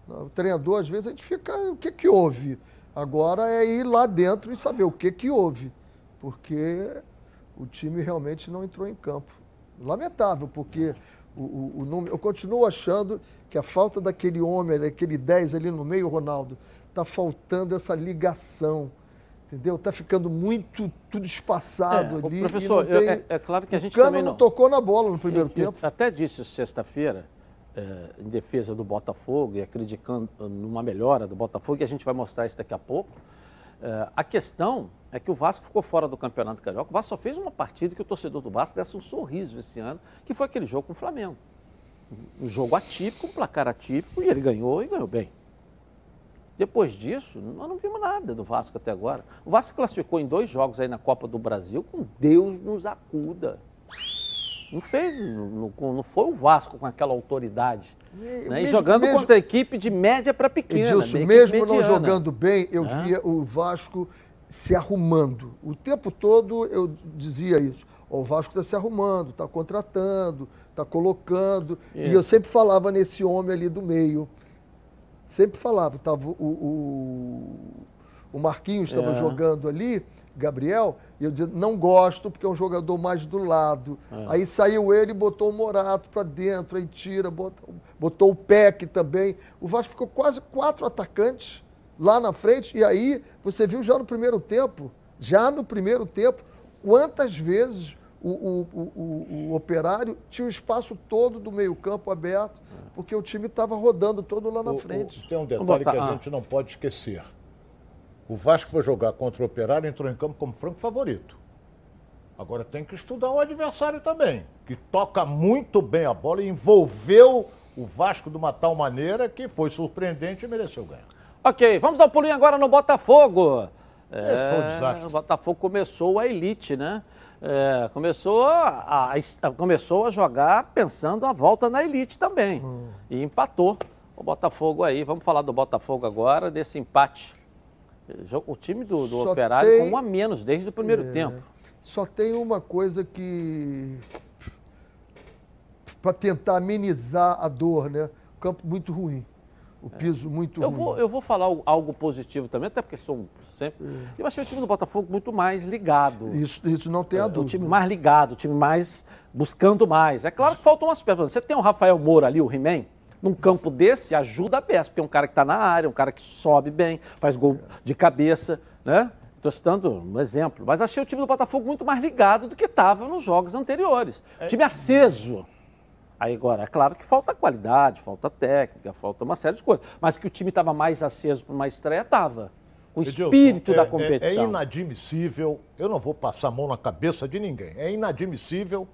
S3: O treinador, às vezes, a gente fica, o que que houve? Agora é ir lá dentro e saber o que que houve, porque o time realmente não entrou em campo. Lamentável, porque o, o, o número, eu continuo achando que a falta daquele homem, daquele 10 ali no meio, Ronaldo, está faltando essa ligação. Entendeu? Está ficando muito tudo espaçado
S1: É,
S3: ali.
S1: professor,
S3: tem-
S1: eu- é- é claro que a gente
S3: o Cano
S1: também
S3: não
S1: não-
S3: tocou na bola no primeiro
S1: Eu- eu
S3: tempo.
S1: até disse sexta-feira, eh, em defesa do Botafogo e acreditando numa melhora do Botafogo, e a gente vai mostrar isso daqui a pouco. Eh, a questão é que o Vasco ficou fora do Campeonato Carioca. O Vasco só fez uma partida que o torcedor do Vasco desse um sorriso esse ano, que foi aquele jogo com o Flamengo. Um jogo atípico, um placar atípico, e ele ganhou e ganhou bem. Depois disso, nós não vimos nada do Vasco até agora. O Vasco classificou em dois jogos aí na Copa do Brasil com Deus nos acuda. Não fez, não, não- não foi o Vasco com aquela autoridade.
S3: E-
S1: né? E
S3: mesmo-
S1: jogando
S3: mesmo-
S1: contra a equipe de média para pequena.
S3: Edilson, mesmo não
S1: mediana.
S3: jogando bem, eu
S1: Né?
S3: via o Vasco se arrumando. O tempo todo eu dizia isso. O Vasco está se arrumando, está contratando, está colocando. E
S1: Isso.
S3: eu sempre falava nesse homem ali do meio. Sempre falava. Tava o, o, o Marquinhos estava
S1: É.
S3: jogando ali, Gabriel, E eu dizia, não gosto, porque é um jogador mais do lado.
S1: É.
S3: Aí saiu ele e botou o Morato para dentro, aí tira, botou, botou o Peck também. O Vasco ficou quase quatro atacantes lá na frente. E aí, você viu já no primeiro tempo, já no primeiro tempo, quantas vezes o, o, o, o, o operário tinha o espaço todo do meio-campo aberto, porque o time estava rodando todo lá na
S2: O- o-
S3: frente.
S2: tem um detalhe
S1: botar-
S2: que a
S1: ah.
S2: gente não pode esquecer. O Vasco foi jogar contra o Operário e entrou em campo como franco favorito. Agora tem que estudar o adversário também, que toca muito bem a bola e envolveu o Vasco de uma tal maneira que foi surpreendente e mereceu ganhar.
S1: Ok, vamos dar um pulinho agora no Botafogo.
S2: Esse foi um
S1: É,
S2: desastre.
S1: O Botafogo começou a elite, né? É, começou, a, a- começou a jogar pensando a volta na elite também.
S2: Hum.
S1: E empatou o Botafogo aí. Vamos falar do Botafogo agora, desse empate. O time do, do Operário
S3: tem-
S1: com um a menos desde o primeiro
S3: É,
S1: tempo.
S3: Só tem uma coisa que. para tentar amenizar a dor, né? O campo muito ruim. O piso muito
S1: É. Eu
S3: ruim.
S1: vou, eu vou falar al- algo positivo também, até porque sou sempre. Eu achei o time do Botafogo muito mais ligado.
S3: Isso, isso não tem a
S1: É, o
S3: dúvida.
S1: time mais ligado, o time mais buscando mais. É claro que faltam umas peças. Você tem o Rafael Moura ali, o He-Man, num campo desse, ajuda a peça, porque é um cara que está na área, um cara que sobe bem, faz gol de cabeça, né? Estou citando um exemplo. Mas achei o time do Botafogo muito mais ligado do que estava nos jogos anteriores. Time aceso. Aí agora, é claro que falta qualidade, falta técnica, falta uma série de coisas. Mas que o time estava mais aceso para uma estreia, estava. O
S2: Edilson,
S1: espírito
S2: é-
S1: da
S2: é-
S1: competição.
S2: É, inadmissível, eu não vou passar a mão na cabeça de ninguém, é inadmissível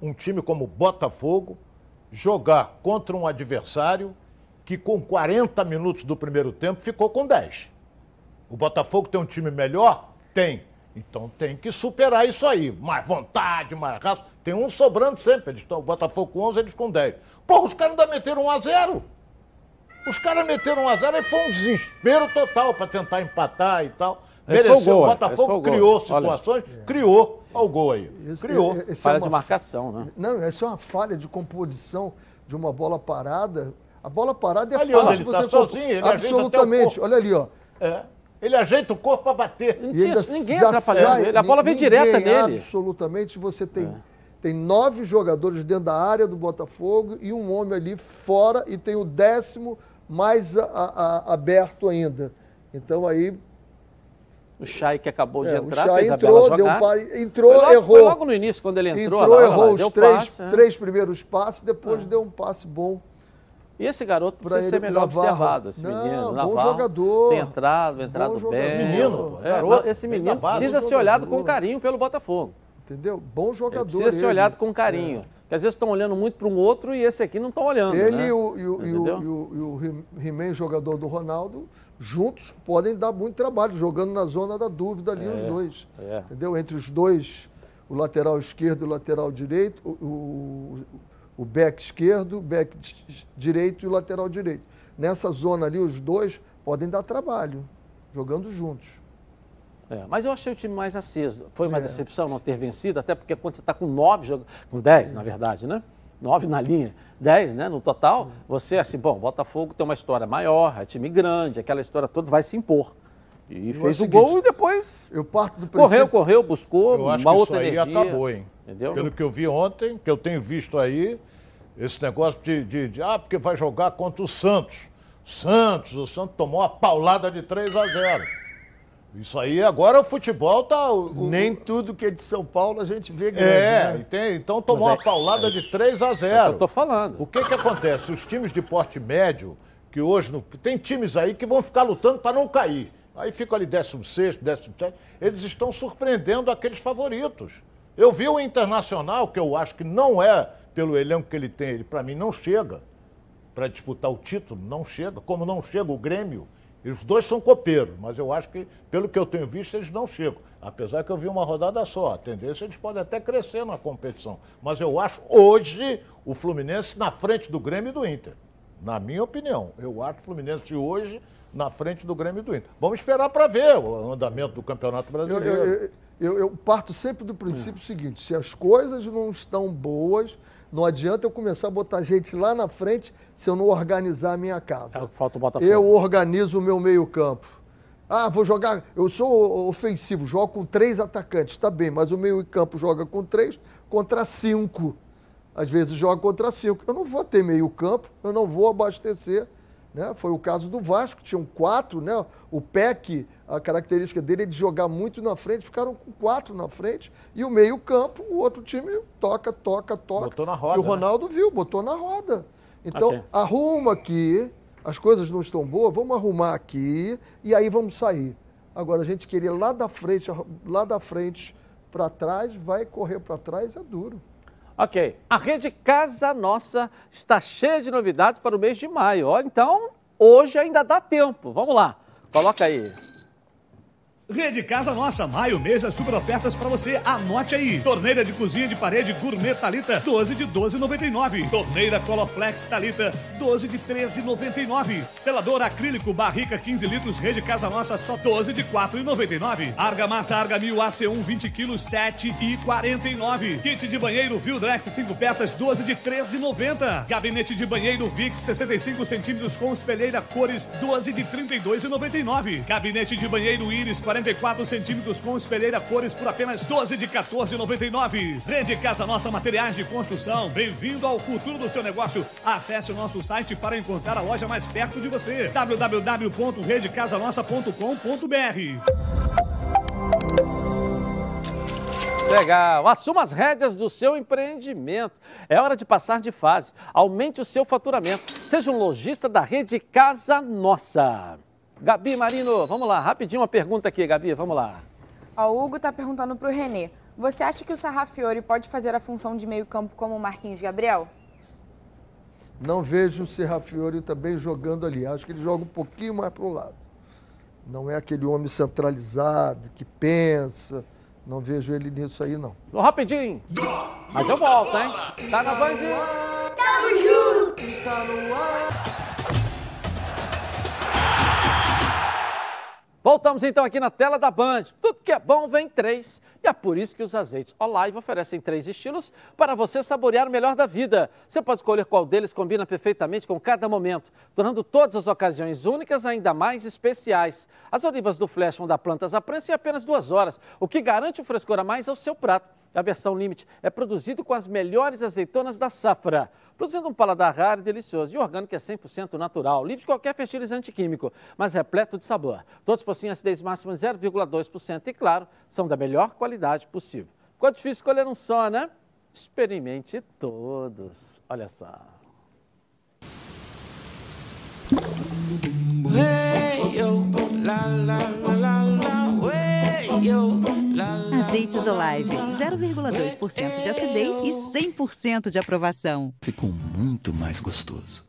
S2: um time como o Botafogo jogar contra um adversário que com 40 minutos do primeiro tempo ficou com 10. O Botafogo tem um time melhor? Tem. Então tem que superar isso aí. Mais vontade, mais raça. Tem um sobrando sempre. Eles estão, o Botafogo com 11, eles com 10. Porra, os caras ainda meteram 1 a 0 Os caras meteram 1 a 0 e foi um desespero total para tentar empatar e tal. Mereceu. o
S1: foi
S2: Botafogo criou situações, criou. Olha o gol aí.
S3: Isso-
S2: criou.
S3: é- esse é
S1: Falha
S3: uma
S1: de marcação, né?
S3: Não, essa é uma falha de composição de uma bola parada. A bola parada é
S2: Ali
S3: fácil
S2: ele
S3: você
S2: tá sozinho, ele
S3: Absolutamente. Olha ali, ó.
S2: É. Ele ajeita o corpo para bater.
S3: E ainda
S1: ninguém atrapalhando
S3: sai-
S1: ele. A bola vem
S3: ninguém,
S1: direta nele.
S3: Absolutamente. Você tem,
S1: É.
S3: tem nove jogadores dentro da área do Botafogo e um homem ali fora e tem o décimo mais a- a- a- aberto ainda. Então aí
S1: O Chay que acabou de
S3: é, o
S1: entrar,
S3: Chay
S1: fez a
S3: entrou, deu um entrou,
S1: foi logo,
S3: errou.
S1: Foi logo no início, quando ele entrou.
S3: entrou,
S1: lá, lá,
S3: errou
S1: deu
S3: os três,
S1: passe, né?
S3: três primeiros passes, depois deu um passe bom.
S1: E esse garoto precisa ser
S3: ele,
S1: melhor
S3: Navarro.
S1: observado, esse
S3: Não,
S1: menino.
S3: bom
S1: Navarro
S3: jogador.
S1: Tem entrado, entrado
S3: jogador.
S1: bem.
S2: Menino,
S1: É,
S2: garoto,
S1: esse menino precisa
S3: Bom
S1: ser olhado com carinho pelo Botafogo.
S3: Entendeu? Bom
S1: Ele
S3: jogador.
S1: precisa ser
S3: ele.
S1: olhado com carinho. Porque às vezes estão olhando muito para um outro e esse aqui não estão olhando.
S3: Ele
S1: né?
S3: e o, e o, e o, e o, e o He-Man, jogador do Ronaldo, juntos podem dar muito trabalho, jogando na zona da dúvida ali os dois.
S1: é.
S3: Entendeu? Entre os dois, o lateral esquerdo e o lateral direito, o, o, o back esquerdo, o back di- direito e o lateral direito. Nessa zona ali, os dois podem dar trabalho, jogando juntos.
S1: É, mas eu achei o time mais aceso. Foi uma
S3: É.
S1: decepção não ter vencido, até porque quando você está com nove, com dez, na verdade, né? Nove na linha, dez, né? No total, você assim, bom, Botafogo tem uma história maior, é time grande, aquela história toda vai se impor. E
S3: o
S1: fez o
S3: seguinte,
S1: gol e depois
S3: Eu parto do princípio...
S1: correu, correu, buscou
S2: Eu acho
S1: uma
S2: que isso
S1: outra
S2: aí
S1: energia.
S2: acabou, hein?
S1: Entendeu?
S2: Pelo que eu vi ontem, que eu tenho visto aí, esse negócio de, de, de, ah, porque vai jogar contra o Santos. Santos, o Santos tomou uma paulada de 3 a 0. Isso aí, agora o futebol tá... O, o-
S3: Nem tudo que é de São Paulo a gente vê grande,
S2: É,
S3: né?
S2: tem- então tomou
S1: Mas é-
S2: uma paulada de 3 a
S1: É o que
S2: 0.
S1: eu tô falando.
S2: O que que acontece? Os times de porte médio, que hoje não, tem times aí que vão ficar lutando para não cair. Aí ficam ali 16, 17, eles estão surpreendendo aqueles favoritos. Eu vi o Internacional, que eu acho que não é pelo elenco que ele tem, ele para mim não chega para disputar o título, não chega, como não chega o Grêmio. E os dois são copeiros, mas eu acho que, pelo que eu tenho visto, eles não chegam. Apesar que eu vi uma rodada só. A tendência eles podem até crescer na competição. Mas eu acho hoje o Fluminense na frente do Grêmio e do Inter. Na minha opinião. Eu acho o Fluminense hoje na frente do Grêmio e do Inter. Vamos esperar para ver o andamento do Campeonato Brasileiro.
S3: eu- eu- eu- eu parto sempre do princípio seguinte: se as coisas não estão boas, não adianta eu começar a botar gente lá na frente se eu não organizar a minha
S1: É o
S3: casa.
S1: que falta o Botafogo.
S3: Eu organizo o meu meio-campo. Ah, vou jogar. Eu sou ofensivo, jogo com três atacantes, tá bem, mas o meio-campo joga com três contra cinco. Às vezes joga contra cinco. Eu não vou ter meio-campo, eu não vou abastecer. Né? Foi o caso do Vasco, tinham quatro, né? O PEC, a característica dele é de jogar muito na frente, ficaram com quatro na frente. E o meio-campo, o outro time toca, toca, toca.
S2: Botou na roda.
S3: E o Ronaldo né? viu, botou na roda. Então, okay. arruma aqui, as coisas não estão boas, vamos arrumar aqui e aí vamos sair. Agora, a gente queria lá da frente, lá da frente para trás, vai correr para trás, é duro.
S1: Ok. A rede Casa Nossa está cheia de novidades para o mês de maio. Olha, então, hoje ainda dá tempo. Vamos lá. Coloca aí.
S7: Rede Casa Nossa, maio, mês, as super ofertas para você. Anote aí. Torneira de cozinha de parede Gourmet Talita, 12 de 12,99. Torneira Colorflex Talita, 12 de 13,99. Selador acrílico Barrica 15 litros, Rede Casa Nossa, só 12 de 4,99. Argamassa Argamil AC1 20 quilos, 7,49. Kit de banheiro Vildrex 5 peças, 12 de 13,90. Gabinete de banheiro Vix 65 centímetros com espelheira cores, 12 de 32,99. Gabinete de banheiro Iris 40 44 centímetros com espelheira cores por apenas 12 de 14,99. Rede Casa Nossa Materiais de Construção. Bem-vindo ao futuro do seu negócio. Acesse o nosso site para encontrar a loja mais perto de você. www.redecasanossa.com.br
S1: Legal. Assuma as rédeas do seu empreendimento. É hora de passar de fase. Aumente o seu faturamento. Seja um lojista da rede Casa Nossa. Gabi Marino, vamos lá, rapidinho uma pergunta aqui, Gabi, vamos lá.
S5: o Hugo está perguntando para o Renê. Você acha que o Sarrafiori pode fazer a função de meio campo como o Marquinhos Gabriel?
S3: Não vejo o Serrafiori também jogando ali. Acho que ele joga um pouquinho mais para o lado. Não é aquele homem centralizado, que pensa. Não vejo ele nisso aí, não.
S1: Rapidinho. Mas eu volto, hein? Tá na Band? Tamo junto! Está no ar. Voltamos então aqui na tela da Band. Tudo que é bom vem três. E é por isso que os azeites Olive oferecem três estilos para você saborear o melhor da vida. Você pode escolher qual deles combina perfeitamente com cada momento, tornando todas as ocasiões únicas ainda mais especiais. As olivas do Flash vão dar plantas à prensa em apenas duas horas, o que garante o frescor a mais ao seu prato. A versão Limite é produzido com as melhores azeitonas da safra, produzindo um paladar raro e delicioso. E orgânico é 100% natural, livre de qualquer fertilizante químico, mas repleto de sabor. Todos possuem acidez máxima de 0,2% e, claro, são da melhor qualidade possível. Ficou difícil escolher um só, né? Experimente todos. Olha só. Hey, yo,
S8: la, la, la, hey, yo. Azeites Olive, 0,2% de acidez e 100% de aprovação.
S9: Ficou muito mais gostoso.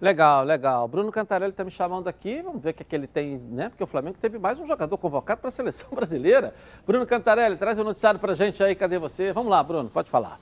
S1: Legal, legal. Bruno Cantarelli está me chamando aqui, vamos ver o que, é que ele tem, né? Porque o Flamengo teve mais um jogador convocado para a seleção *laughs* brasileira. Bruno Cantarelli, traz o um noticiário para a gente aí, cadê você? Vamos lá, Bruno, pode falar.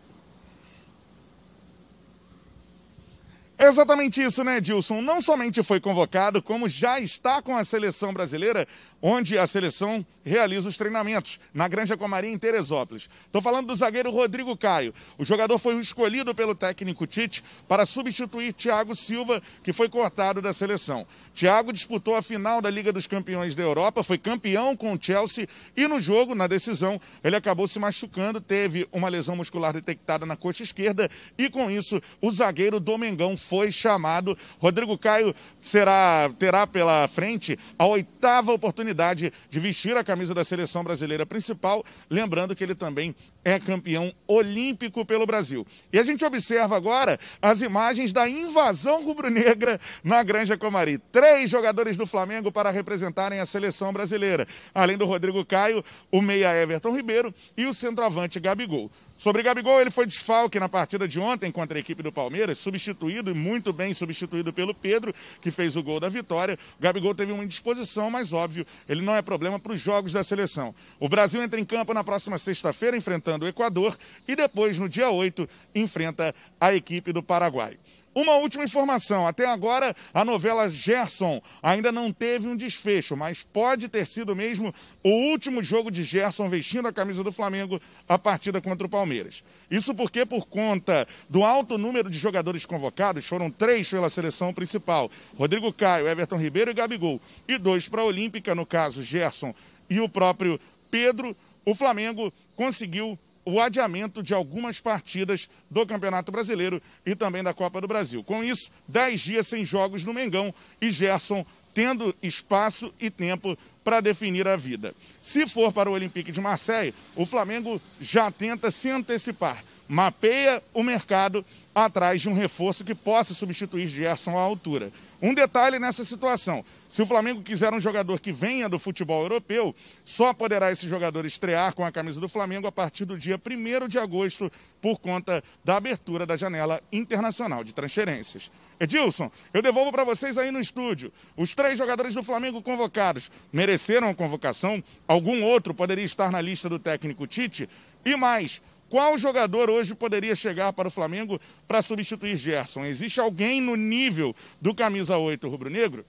S10: Exatamente isso, né, Dilson? Não somente foi convocado, como já está com a seleção brasileira, onde a seleção realiza os treinamentos, na Granja Comarim, em Teresópolis. Estou falando do zagueiro Rodrigo Caio. O jogador foi escolhido pelo técnico Tite para substituir Thiago Silva, que foi cortado da seleção. Thiago disputou a final da Liga dos Campeões da Europa, foi campeão com o Chelsea e no jogo, na decisão, ele acabou se machucando, teve uma lesão muscular detectada na coxa esquerda e com isso o zagueiro Domengão foi chamado. Rodrigo Caio será, terá pela frente a oitava oportunidade de vestir a camisa da seleção brasileira principal, lembrando que ele também é campeão olímpico pelo Brasil. E a gente observa agora as imagens da invasão rubro-negra na Granja Comari. Três jogadores do Flamengo para representarem a seleção brasileira, além do Rodrigo Caio, o meia Everton Ribeiro e o centroavante Gabigol. Sobre Gabigol, ele foi desfalque na partida de ontem contra a equipe do Palmeiras, substituído e muito bem substituído pelo Pedro, que fez o gol da vitória. O Gabigol teve uma indisposição, mas óbvio, ele não é problema para os jogos da seleção. O Brasil entra em campo na próxima sexta-feira, enfrentando o Equador, e depois, no dia 8, enfrenta a equipe do Paraguai. Uma última informação: até agora a novela Gerson ainda não teve um desfecho, mas pode ter sido mesmo o último jogo de Gerson vestindo a camisa do Flamengo a partida contra o Palmeiras. Isso porque, por conta do alto número de jogadores convocados, foram três pela seleção principal: Rodrigo Caio, Everton Ribeiro e Gabigol, e dois para a Olímpica, no caso Gerson e o próprio Pedro. O Flamengo conseguiu o adiamento de algumas partidas do Campeonato Brasileiro e também da Copa do Brasil. Com isso, dez dias sem jogos no Mengão e Gerson tendo espaço e tempo para definir a vida. Se for para o Olympique de Marseille, o Flamengo já tenta se antecipar, mapeia o mercado atrás de um reforço que possa substituir Gerson à altura. Um detalhe nessa situação: se o Flamengo quiser um jogador que venha do futebol europeu, só poderá esse jogador estrear com a camisa do Flamengo a partir do dia 1 de agosto, por conta da abertura da janela internacional de transferências. Edilson, eu devolvo para vocês aí no estúdio. Os três jogadores do Flamengo convocados mereceram a convocação? Algum outro poderia estar na lista do técnico Tite? E mais, qual jogador hoje poderia chegar para o Flamengo para substituir Gerson? Existe alguém no nível do camisa 8 rubro-negro?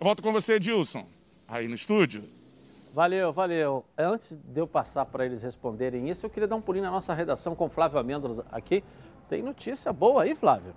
S10: Eu volto com você, Edilson, aí no estúdio.
S1: Valeu, valeu. Antes de eu passar para eles responderem isso, eu queria dar um pulinho na nossa redação com o Flávio Amêndolas aqui. Tem notícia boa aí, Flávio?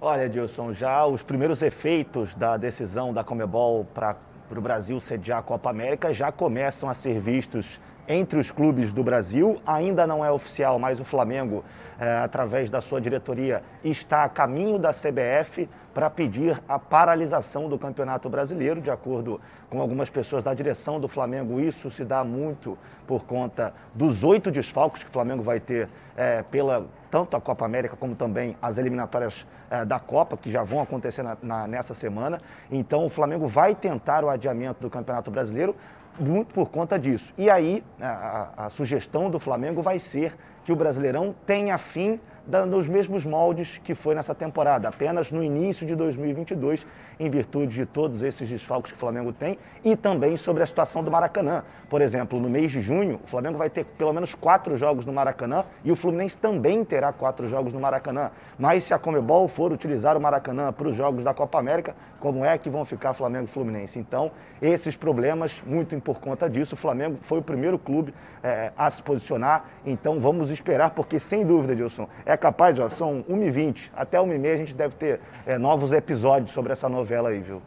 S4: Olha, Edilson, já os primeiros efeitos da decisão da Comebol para o Brasil sediar a Copa América já começam a ser vistos entre os clubes do Brasil. Ainda não é oficial, mas o Flamengo, é, através da sua diretoria, está a caminho da CBF para pedir a paralisação do Campeonato Brasileiro. De acordo com algumas pessoas da direção do Flamengo, isso se dá muito por conta dos oito desfalques que o Flamengo vai ter é, pela tanto a Copa América como também as eliminatórias é, da Copa, que já vão acontecer na, na, nessa semana. Então o Flamengo vai tentar o adiamento do Campeonato Brasileiro, muito por conta disso. E aí, a, a, sugestão do Flamengo vai ser que o Brasileirão tenha fim nos mesmos moldes que foi nessa temporada, apenas no início de 2022, em virtude de todos esses desfalques que o Flamengo tem e também sobre a situação do Maracanã. Por exemplo, no mês de junho, o Flamengo vai ter pelo menos quatro jogos no Maracanã e o Fluminense também terá quatro jogos no Maracanã. Mas se a Comebol for utilizar o Maracanã para os jogos da Copa América, como é que vão ficar Flamengo e Fluminense? Então, esses problemas, muito por conta disso, o Flamengo foi o primeiro clube é, a se posicionar. Então, vamos esperar, porque sem dúvida, Dilson, é capaz, ó, são 1h20, até 1h30 a gente deve ter é, novos episódios sobre essa novela aí, viu?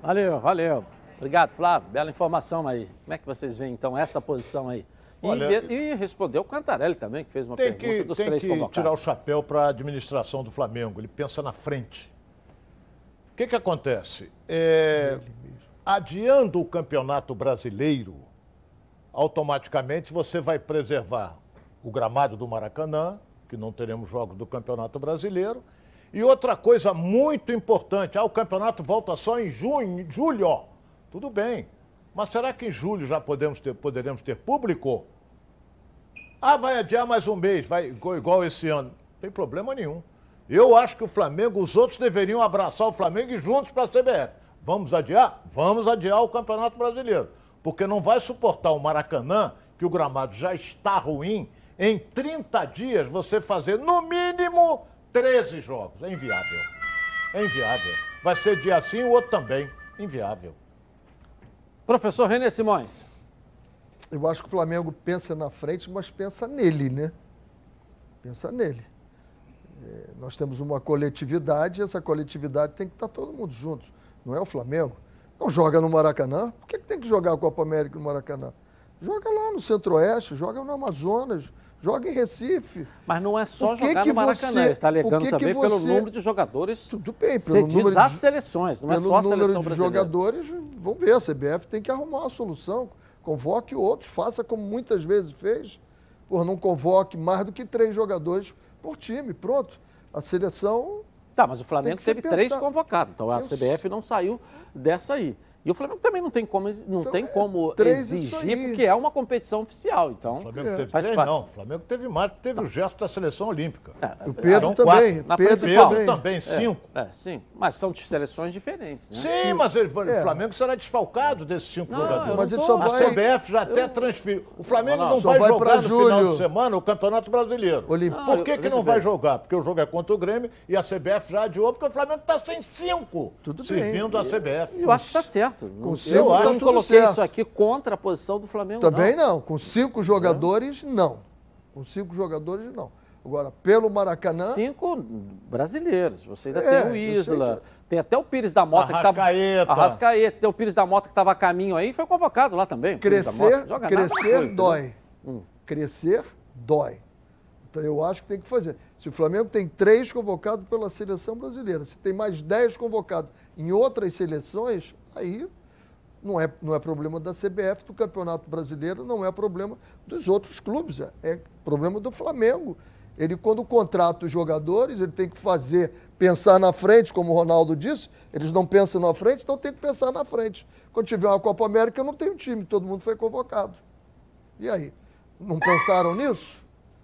S1: Valeu, valeu. Obrigado, Flávio. Bela informação aí. Como é que vocês veem, então, essa posição aí? E, Olha, e respondeu o Cantarelli também, que fez uma pergunta que, dos
S2: tem
S1: três
S2: que
S1: convocados.
S2: tirar o chapéu para a administração do Flamengo. Ele pensa na frente. Que, que acontece? É, adiando o campeonato brasileiro, automaticamente você vai preservar o gramado do Maracanã, que não teremos jogos do Campeonato Brasileiro. E outra coisa muito importante, ah, o campeonato volta só em junho, julho. Tudo bem. Mas será que em julho já podemos ter, poderemos ter público? Ah, vai adiar mais um mês, vai igual esse ano. Não tem problema nenhum. Eu acho que o Flamengo, os outros deveriam abraçar o Flamengo e juntos para a CBF. Vamos adiar? Vamos adiar o Campeonato Brasileiro. Porque não vai suportar o Maracanã, que o gramado já está ruim, em 30 dias você fazer no mínimo 13 jogos. É inviável. É inviável. Vai ser dia sim, o outro também. Inviável.
S1: Professor René Simões.
S3: Eu acho que o Flamengo pensa na frente, mas pensa nele, né? Pensa nele. É, nós temos uma coletividade e essa coletividade tem que estar todo mundo juntos. Não é o Flamengo. Não joga no Maracanã. Por que, que tem que jogar a Copa América no Maracanã? Joga lá no Centro-Oeste, joga no Amazonas, joga em Recife.
S1: Mas não é só que jogar que no Maracanã, você, está alegando que também você, pelo número de jogadores
S3: tudo bem, pelo número
S1: de, seleções, não é só a seleção
S3: número
S1: de
S3: jogadores, vamos ver, a CBF tem que arrumar uma solução. Convoque outros, faça como muitas vezes fez, por não convoque mais do que três jogadores por time, pronto. A seleção...
S1: Tá, mas o Flamengo teve três convocados, então a Eu... CBF não saiu dessa aí. E o Flamengo também não tem como, não
S3: Então,
S1: tem
S3: é,
S1: como exigir, porque é uma competição oficial. Então,
S2: O Flamengo
S3: É.
S2: teve três, não. O Flamengo teve mais, teve o gesto da seleção olímpica.
S3: O Pedro também.
S2: quatro.
S1: Na
S3: Pedro
S1: principal.
S3: também.
S2: também, cinco.
S1: É, sim. Mas são de seleções diferentes, né?
S2: Sim, mas ele-
S3: É.
S2: o Flamengo será desfalcado desses cinco
S1: Não, eu
S2: jogadores.
S1: não
S3: Mas ele só
S2: A
S3: vai-
S2: CBF já até transferiu. O Flamengo não,
S3: Só
S2: vai,
S3: vai
S2: jogar no final
S3: julho.
S2: de semana o Campeonato Brasileiro.
S3: Olímpico.
S2: Por que,
S1: Ah,
S2: que não
S1: eu
S2: vai jogar? Porque o jogo é contra o Grêmio e a CBF já adiou, porque o Flamengo está sem cinco.
S3: Tudo
S2: servindo a CBF.
S1: Eu acho que está certo.
S3: Com
S1: Não-
S3: cinco
S1: eu
S3: tá
S1: não coloquei
S3: certo.
S1: isso aqui contra a posição do Flamengo.
S3: Também não. Com cinco jogadores, não. Com cinco jogadores, não. Agora, pelo Maracanã.
S1: Cinco brasileiros. Você ainda
S3: É,
S1: tem o Isla,
S3: que-
S1: tem até o Pires da Mota que estava.
S2: Arrascaeta.
S1: Arrascaeta. Tem o Pires da Mota que estava a caminho aí, foi convocado lá também.
S3: Crescer,
S1: Mota. Nada,
S3: crescer
S1: entendeu?
S3: dói. Crescer dói. Então eu acho que tem que fazer. Se o Flamengo tem três convocados pela seleção brasileira, se tem mais dez convocados em outras seleções, aí não é, não é problema da CBF, do Campeonato Brasileiro, não é problema dos outros clubes, é, é problema do Flamengo. Ele, quando contrata os jogadores, ele tem que fazer, pensar na frente, como o Ronaldo disse, eles não pensam na frente, então tem que pensar na frente. Quando tiver uma Copa América, não tem um time, todo mundo foi convocado. E aí? Não pensaram nisso?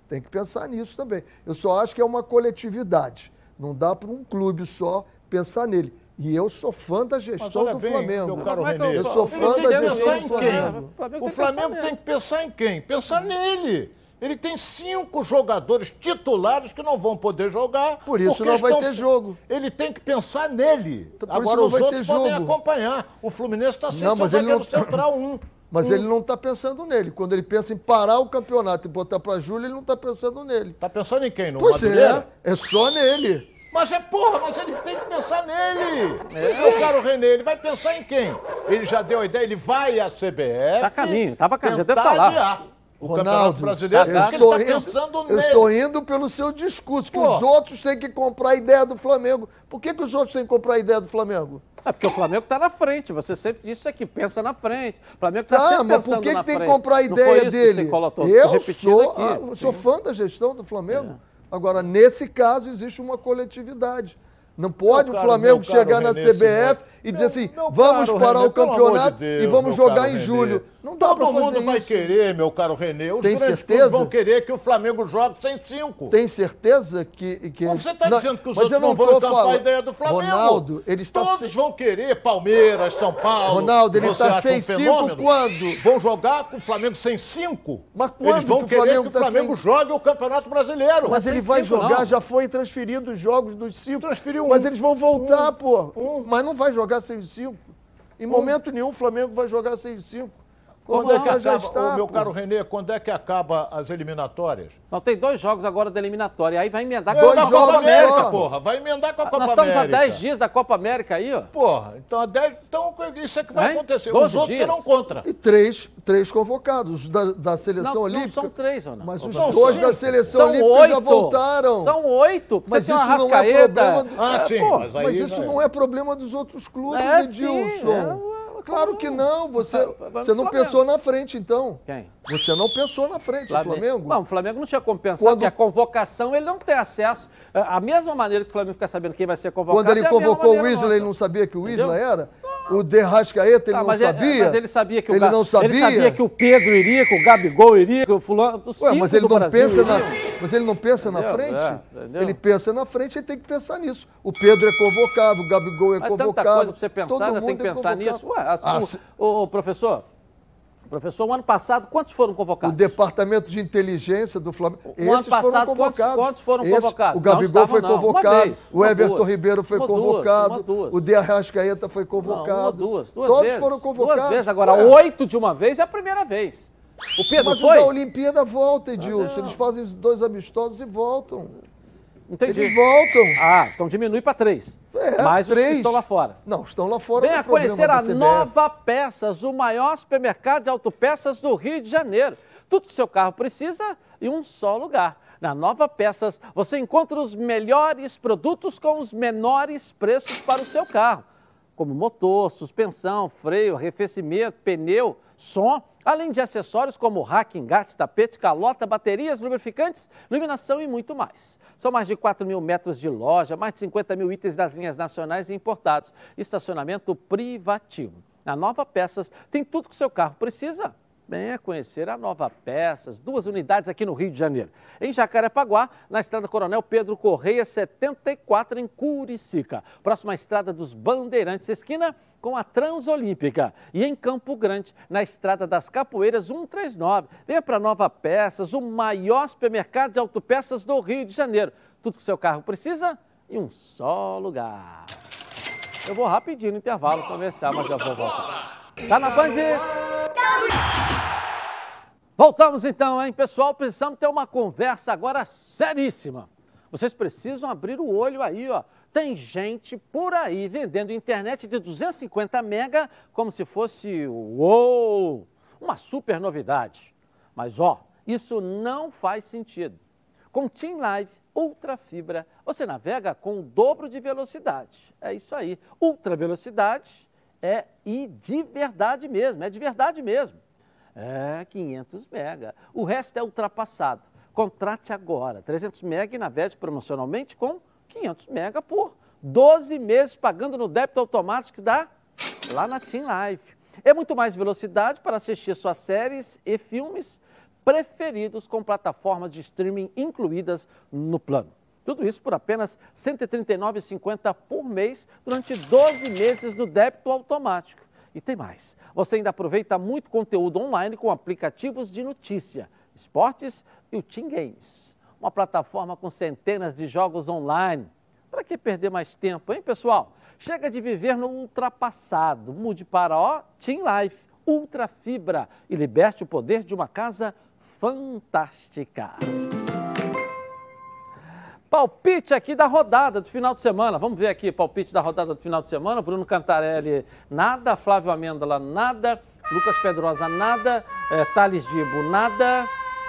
S3: Tem que pensar nisso também. Eu só acho que é uma coletividade. Não dá para um clube só pensar nele. E eu sou fã da gestão do
S2: bem,
S3: Flamengo.
S2: meu caro
S1: é
S2: Renê,
S1: eu
S3: sou fã da gestão do Flamengo.
S2: O Flamengo tem que pensar em quem? Pensar nele. Ele tem cinco jogadores titulares que não vão poder jogar.
S3: Por isso não vai
S2: estão-
S3: ter jogo.
S2: Ele tem que pensar nele.
S3: Por isso
S2: Agora
S3: não
S2: os
S3: vai
S2: outros
S3: ter
S2: podem
S3: jogo.
S2: acompanhar. O Fluminense está sem
S3: Não,
S2: seu zagueiro
S3: não-
S2: central um.
S3: Mas
S2: um.
S3: ele não está pensando nele. Quando ele pensa em parar o campeonato e botar para julho, ele não está pensando nele.
S2: Tá pensando em quem? No
S3: Pois
S2: Madureira?
S3: é, é só nele.
S2: Mas é porra, mas ele tem que pensar nele. Meu caro Renê, ele vai pensar em quem? Ele já deu a ideia, ele vai à CBF.
S1: Tá a caminho, tava a caminho, já
S2: tentar
S1: deve tá lá.
S2: adiar O
S3: Ronaldo,
S2: Brasileiro,
S3: eu,
S2: porque
S3: estou
S2: ele está
S3: indo,
S2: pensando
S3: eu
S2: nele.
S3: estou indo pelo seu discurso, que
S2: Pô.
S3: os outros têm que comprar a ideia do Flamengo. Por que, que os outros têm que comprar a ideia do Flamengo?
S1: É porque o Flamengo está na frente. Você sempre disse isso aqui, pensa na frente. O Flamengo está
S3: Tá,
S1: sempre
S3: mas
S1: pensando
S3: por que, que tem que
S1: frente.
S3: comprar a ideia
S1: que
S3: dele? eu sou,
S1: aqui.
S3: ah, sou.
S1: É.
S3: fã da gestão do Flamengo. Agora, nesse caso, existe uma coletividade. Não pode
S2: Meu
S3: o
S2: caro-
S3: Flamengo chegar na CBF. E dizer
S2: Meu-
S3: assim:
S2: meu
S3: vamos
S2: caro
S3: parar
S2: Renê,
S3: o
S2: amor de
S3: campeonato
S2: Deus,
S3: e vamos
S2: meu
S3: jogar em
S2: Renê.
S3: julho. Não dá
S2: Todo
S3: para
S2: mundo
S3: fazer
S2: vai
S3: isso.
S2: querer, meu caro Renê. Os
S3: Tem certeza?
S2: vão querer que o Flamengo jogue sem cinco.
S3: Tem certeza que. que
S2: Você está
S3: Não,
S2: dizendo que os
S3: mas
S2: outros
S3: eu
S2: não vão
S3: tô
S2: encampar a
S3: falando-
S2: ideia do Flamengo.
S3: Ronaldo, ele está
S2: Todos
S3: sem-
S2: vão querer Palmeiras, São Paulo.
S3: Ronaldo, ele está sem
S2: um
S3: cinco quando?
S2: Vão jogar com o Flamengo sem cinco?
S3: Mas
S2: Eles
S3: quando
S2: vão
S3: que o
S2: querer
S3: Flamengo
S2: que o
S3: tá
S2: Flamengo
S3: sem-
S2: jogue o Campeonato Brasileiro.
S3: Mas ele vai
S1: cinco,
S3: jogar,
S1: não.
S3: já foi transferido os jogos dos cinco.
S2: Transferiu
S3: Mas
S2: um.
S3: eles vão voltar, pô.
S2: Um.
S3: Mas não vai jogar os cinco. Em momento nenhum o Flamengo vai jogar sem os cinco.
S2: Quando é que
S3: Convocar já
S2: acaba,
S3: está,
S2: meu
S3: pô.
S2: caro Renê, quando é que acaba as eliminatórias?
S1: Não, tem dois jogos agora da eliminatória. Aí vai emendar
S3: Dois
S1: com a
S2: da
S1: Copa
S3: jogos
S1: América.
S3: só.
S2: América, porra. Vai emendar com a Copa
S1: Nós estamos
S2: América.
S1: a 10 dias da Copa América aí, ó.
S2: Porra, então, a 10, então isso é que vai
S1: Hein?
S2: acontecer.
S1: 12
S2: Os outros
S1: dias.
S2: serão contra.
S3: E três, três convocados da, da seleção
S1: Não, não
S3: olímpica.
S1: são três, ou não?
S3: Mas os dois
S2: cinco.
S3: da seleção
S1: São
S3: olímpica
S1: oito.
S3: já voltaram.
S1: São oito.
S3: Mas isso não é problema do-
S2: Ah,
S3: É,
S2: sim,
S1: pô,
S2: mas
S3: isso não é problema dos outros clubes,
S1: É,
S3: Edilson.
S1: sim, é,
S3: claro que não. Você, você não
S1: Flamengo.
S3: pensou na frente, então.
S1: Quem?
S3: Você não pensou na frente, o Flamengo.
S1: Não, o Flamengo não tinha como pensar,
S3: Quando-
S1: porque a convocação ele não tem acesso. É, A mesma maneira que o Flamengo fica sabendo quem vai ser convocado.
S3: Quando ele
S1: é
S3: convocou o Isla, ele não sabia que o Isla era? O De Rascaeta, ele
S1: Ah,
S3: não
S1: mas é-
S3: sabia?
S1: mas ele sabia que o
S3: Ele não sabia?
S1: Ele sabia que o Pedro iria, que o Gabigol iria, que o fulano. Os
S3: Ué, mas ele não
S1: Brasil
S3: pensa na, mas ele não pensa na
S1: Entendeu?
S3: frente?
S1: É,
S3: ele pensa na frente, ele tem que pensar nisso. O Pedro é convocado, o Gabigol é
S1: Mas tanta
S3: convocado.
S1: coisa para você pensar,
S3: todo
S1: ainda tem
S3: mundo
S1: que
S3: é
S1: pensar
S3: convocado.
S1: nisso. Ué, assim,
S3: Ah,
S1: o-
S3: se-
S1: ô, ô, professor, professor, o ano passado, quantos foram
S3: O
S1: convocados?
S3: departamento de inteligência do Flamengo.
S1: O
S3: Esses
S1: ano
S3: foram
S1: passado, quantos-
S3: convocados.
S1: quantos foram convocados?
S3: O
S1: Não
S3: Gabigol
S1: estavam,
S3: foi
S1: não. Uma
S3: convocado.
S1: vez,
S3: o Everton
S1: duas.
S3: Ribeiro foi
S1: Uma, duas,
S3: convocado.
S1: uma, duas.
S3: O De Arrascaeta foi
S1: Não,
S3: convocado.
S1: uma, duas, duas
S3: Todos
S1: vezes.
S3: foram convocados.
S1: Duas vezes. Agora,
S3: Ué,
S1: oito de uma vez é a primeira vez. O Pedro
S3: Mas o
S1: foi?
S3: da Olimpíada volta, Edilson.
S1: não.
S3: Eles fazem os dois amistosos e voltam.
S1: Entendi.
S3: Eles voltam.
S1: Ah, então diminui para três.
S3: É,
S1: Mais os
S3: três.
S1: que estão lá fora.
S3: Não, estão lá fora.
S1: Venha
S3: é
S1: conhecer a. Nova Peças, o maior supermercado de autopeças do Rio de Janeiro. Tudo que seu carro precisa em um só lugar. Na Nova Peças, você encontra os melhores produtos com os menores preços para o seu carro, como motor, suspensão, freio, arrefecimento, pneu, som, além de acessórios como rack, engate, tapete, calota, baterias, lubrificantes, iluminação e muito mais. São mais de 4 mil metros de loja, mais de 50 mil itens das linhas nacionais e importados, estacionamento privativo. A Nova Peças tem tudo que o seu carro precisa. Venha conhecer a Nova Peças, duas unidades aqui no Rio de Janeiro. Em Jacarepaguá, na estrada Coronel Pedro Correia, 74, em Curicica. Próxima estrada dos Bandeirantes, esquina com a Transolímpica. E em Campo Grande, na estrada das Capoeiras, 139. Venha para Nova Peças, o maior supermercado de autopeças do Rio de Janeiro. Tudo que seu carro precisa em um só lugar. Eu vou rapidinho no intervalo começar, mas já vou voltar. Tá na Band? Voltamos então, hein, pessoal? Precisamos ter uma conversa agora seríssima. Vocês precisam abrir o olho aí, ó. Tem gente por aí vendendo internet de 250 mega como se fosse, uou, uma super novidade. Mas, ó, isso não faz sentido. Com Team Live Ultra Fibra, você navega com o dobro de velocidade. É isso aí. Ultra velocidade é e de verdade mesmo, é de verdade mesmo. É 500 mega. O resto é ultrapassado. Contrate agora 300 mega e navete promocionalmente com 500 mega por 12 meses pagando no débito automático da lá na Team Life. É muito mais velocidade para assistir suas séries e filmes preferidos com plataformas de streaming incluídas no plano. Tudo isso por apenas R$ 139,50 por mês durante 12 meses no débito automático. E tem mais. Você ainda aproveita muito conteúdo online com aplicativos de notícia, esportes e o Team Games. Uma plataforma com centenas de jogos online. Para que perder mais tempo, hein, pessoal? Chega de viver no ultrapassado. Mude para ó, Team Life, Ultra Fibra e liberte o poder de uma casa fantástica. Palpite aqui da rodada do final de semana. Vamos ver aqui, palpite da rodada do final de semana. Bruno Cantarelli, nada. Flávio Amêndola, nada. Lucas Pedrosa, nada. É, Thales Dibo, nada.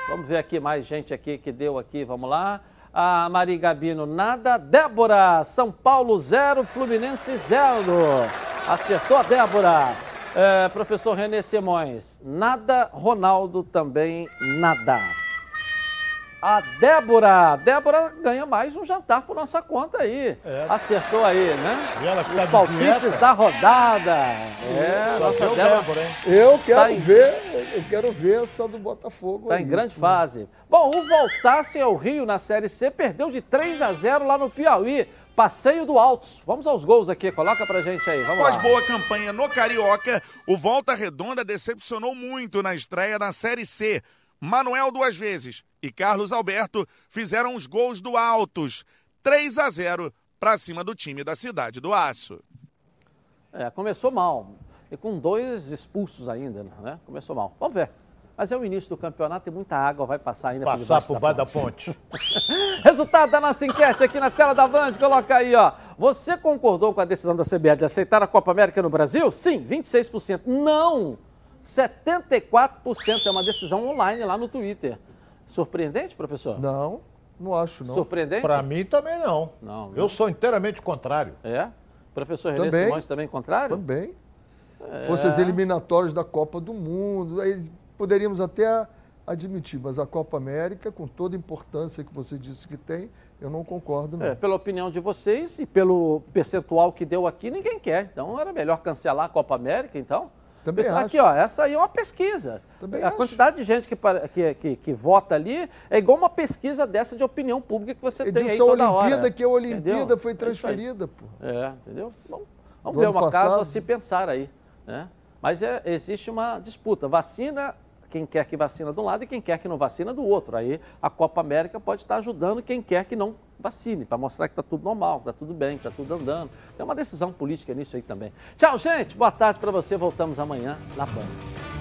S1: Vamos ver aqui mais gente aqui que deu aqui, vamos lá. A Mari Gabino, nada. Débora, São Paulo, zero. Fluminense, zero. Acertou a Débora. É, professor Renê Simões, nada. Ronaldo também, nada. A Débora, Débora ganha mais um jantar por nossa conta aí. É. Acertou aí, né?
S2: E ela que tá
S1: Os palpites da rodada. É, nossa Débora.
S3: Débora hein? Eu quero tá ver, eu quero ver essa do Botafogo.
S1: Está em grande fase. Bom, o Voltasse ao Rio na Série C perdeu de 3 a 0 lá no Piauí. Passeio do Altos. Vamos aos gols aqui, coloca pra gente aí. Vamos
S10: Após
S1: lá.
S10: boa campanha no Carioca, o Volta Redonda decepcionou muito na estreia na Série C. Manuel duas vezes e Carlos Alberto fizeram os gols do Altos. 3 a 0 para cima do time da Cidade do Aço.
S1: É, começou mal. E com dois expulsos ainda, né? Começou mal. Vamos ver. Mas é o início do campeonato e muita água vai passar ainda
S2: Passar por baixo da ponte. *laughs*
S1: Resultado da nossa enquete aqui na tela da Band, coloca aí, ó. Você concordou com a decisão da CBF de aceitar a Copa América no Brasil? Sim, 26%. Não! 74% é uma decisão online lá no Twitter. Surpreendente, professor?
S3: Não, não acho não.
S1: Surpreendente?
S2: Para mim também não.
S1: Não, não.
S2: Eu sou inteiramente contrário.
S1: É? Professor René
S3: Também.
S1: Simões também contrário?
S3: Também.
S1: É.
S3: Fosse as eliminatórias da Copa do Mundo, aí poderíamos até admitir, mas a Copa América, com toda a importância que você disse que tem, eu não concordo não.
S1: É, pela opinião de vocês e pelo percentual que deu aqui, ninguém quer. Então era melhor cancelar a Copa América, então.
S3: Também
S1: Pensa-
S3: acho.
S1: Aqui, ó, essa aí é uma pesquisa.
S3: Também
S1: a
S3: acho.
S1: quantidade de gente que, que, que, que vota ali é igual uma pesquisa dessa de opinião pública que você tem aí
S3: Edilson, a
S1: toda
S3: Olimpíada,
S1: hora.
S3: que a Olimpíada
S1: Entendeu?
S3: foi
S1: É aí.
S3: transferida, pô.
S1: É, entendeu? Bom, vamos
S3: Do
S1: ver uma casa
S3: passado.
S1: a se pensar aí, né? Mas é, existe uma disputa. Vacina, quem quer que vacina de um lado e quem quer que não vacina do outro. Aí a Copa América pode estar ajudando quem quer que não vacine, para mostrar que está tudo normal, que está tudo bem, que está tudo andando. Tem uma decisão política nisso aí também. Tchau, gente. Boa tarde para você. Voltamos amanhã na Band.